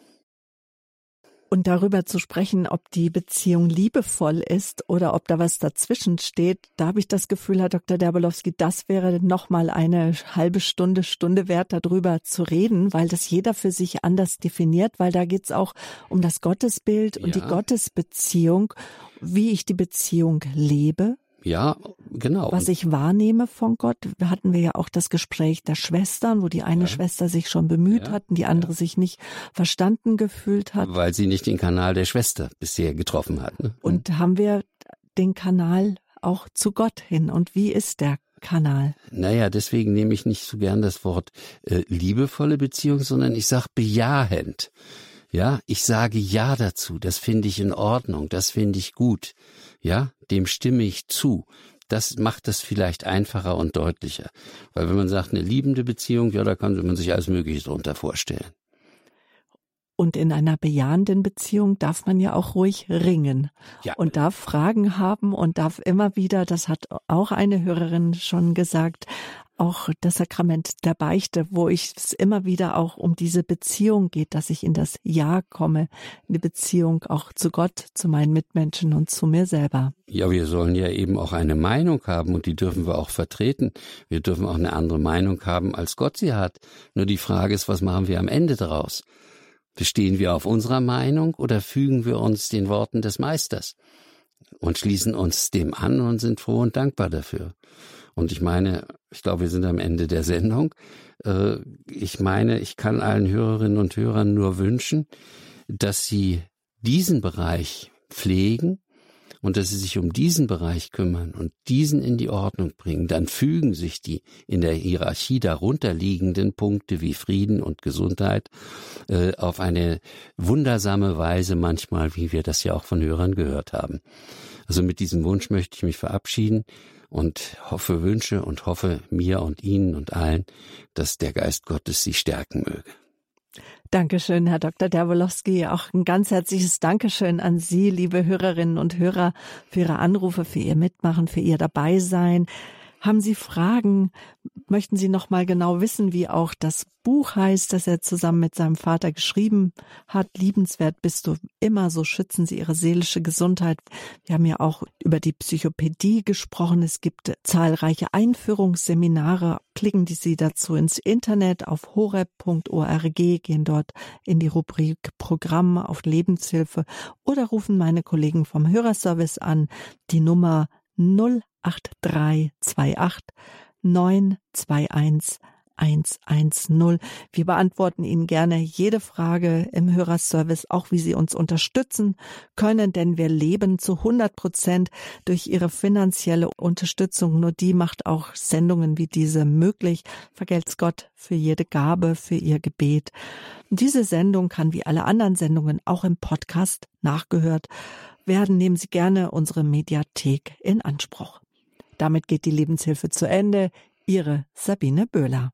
Und darüber zu sprechen, ob die Beziehung liebevoll ist oder ob da was dazwischen steht, da habe ich das Gefühl, Herr Dr. Derbolowski, das wäre nochmal eine halbe Stunde, Stunde wert, darüber zu reden, weil das jeder für sich anders definiert, weil da geht's auch um das Gottesbild und ja. die Gottesbeziehung, wie ich die Beziehung lebe, ja, genau. Was ich wahrnehme von Gott, hatten wir ja auch das Gespräch der Schwestern, wo die eine ja. Schwester sich schon bemüht ja. hat und die andere ja. sich nicht verstanden gefühlt hat. Weil sie nicht den Kanal der Schwester bisher getroffen hat. Ne? Und haben wir den Kanal auch zu Gott hin? Und wie ist der Kanal? Naja, deswegen nehme ich nicht so gern das Wort äh, liebevolle Beziehung, sondern ich sage bejahend. Ja, ich sage Ja dazu, das finde ich in Ordnung, das finde ich gut ja, dem stimme ich zu. Das macht es vielleicht einfacher und deutlicher. Weil wenn man sagt, eine liebende Beziehung, ja, da kann man sich alles Mögliche darunter vorstellen. Und in einer bejahenden Beziehung darf man ja auch ruhig ringen ja. und darf Fragen haben und darf immer wieder, das hat auch eine Hörerin schon gesagt, auch das Sakrament der Beichte, wo ich es immer wieder auch um diese Beziehung geht, dass ich in das Ja komme, in die Beziehung auch zu Gott, zu meinen Mitmenschen und zu mir selber. Ja, wir sollen ja eben auch eine Meinung haben und die dürfen wir auch vertreten. Wir dürfen auch eine andere Meinung haben, als Gott sie hat. Nur die Frage ist, was machen wir am Ende daraus? Bestehen wir auf unserer Meinung oder fügen wir uns den Worten des Meisters und schließen uns dem an und sind froh und dankbar dafür? Und ich meine, ich glaube, wir sind am Ende der Sendung. Äh, ich meine, ich kann allen Hörerinnen und Hörern nur wünschen, dass sie diesen Bereich pflegen und dass sie sich um diesen Bereich kümmern und diesen in die Ordnung bringen, dann fügen sich die in der Hierarchie darunter liegenden Punkte wie Frieden und Gesundheit äh, auf eine wundersame Weise manchmal, wie wir das ja auch von Hörern gehört haben. Also mit diesem Wunsch möchte ich mich verabschieden und hoffe, wünsche und hoffe mir und Ihnen und allen, dass der Geist Gottes Sie stärken möge. Dankeschön, Herr Dr. Derbolowski. Auch ein ganz herzliches Dankeschön an Sie, liebe Hörerinnen und Hörer, für Ihre Anrufe, für Ihr Mitmachen, für Ihr Dabeisein. Haben Sie Fragen? Möchten Sie noch mal genau wissen, wie auch das Buch heißt, das er zusammen mit seinem Vater geschrieben hat? Liebenswert bist du immer, so schützen Sie Ihre seelische Gesundheit. Wir haben ja auch über die Psychopädie gesprochen. Es gibt zahlreiche Einführungsseminare. Klicken Sie dazu ins Internet auf horeb.org, gehen dort in die Rubrik Programm auf Lebenshilfe oder rufen meine Kollegen vom Hörerservice an. Die Nummer 08328 921 110. Wir beantworten Ihnen gerne jede Frage im Hörerservice, auch wie Sie uns unterstützen können, denn wir leben zu 100 Prozent durch Ihre finanzielle Unterstützung. Nur die macht auch Sendungen wie diese möglich. Vergelt's Gott für jede Gabe, für Ihr Gebet. Diese Sendung kann wie alle anderen Sendungen auch im Podcast nachgehört werden, nehmen Sie gerne unsere Mediathek in Anspruch. Damit geht die Lebenshilfe zu Ende. Ihre Sabine Böhler.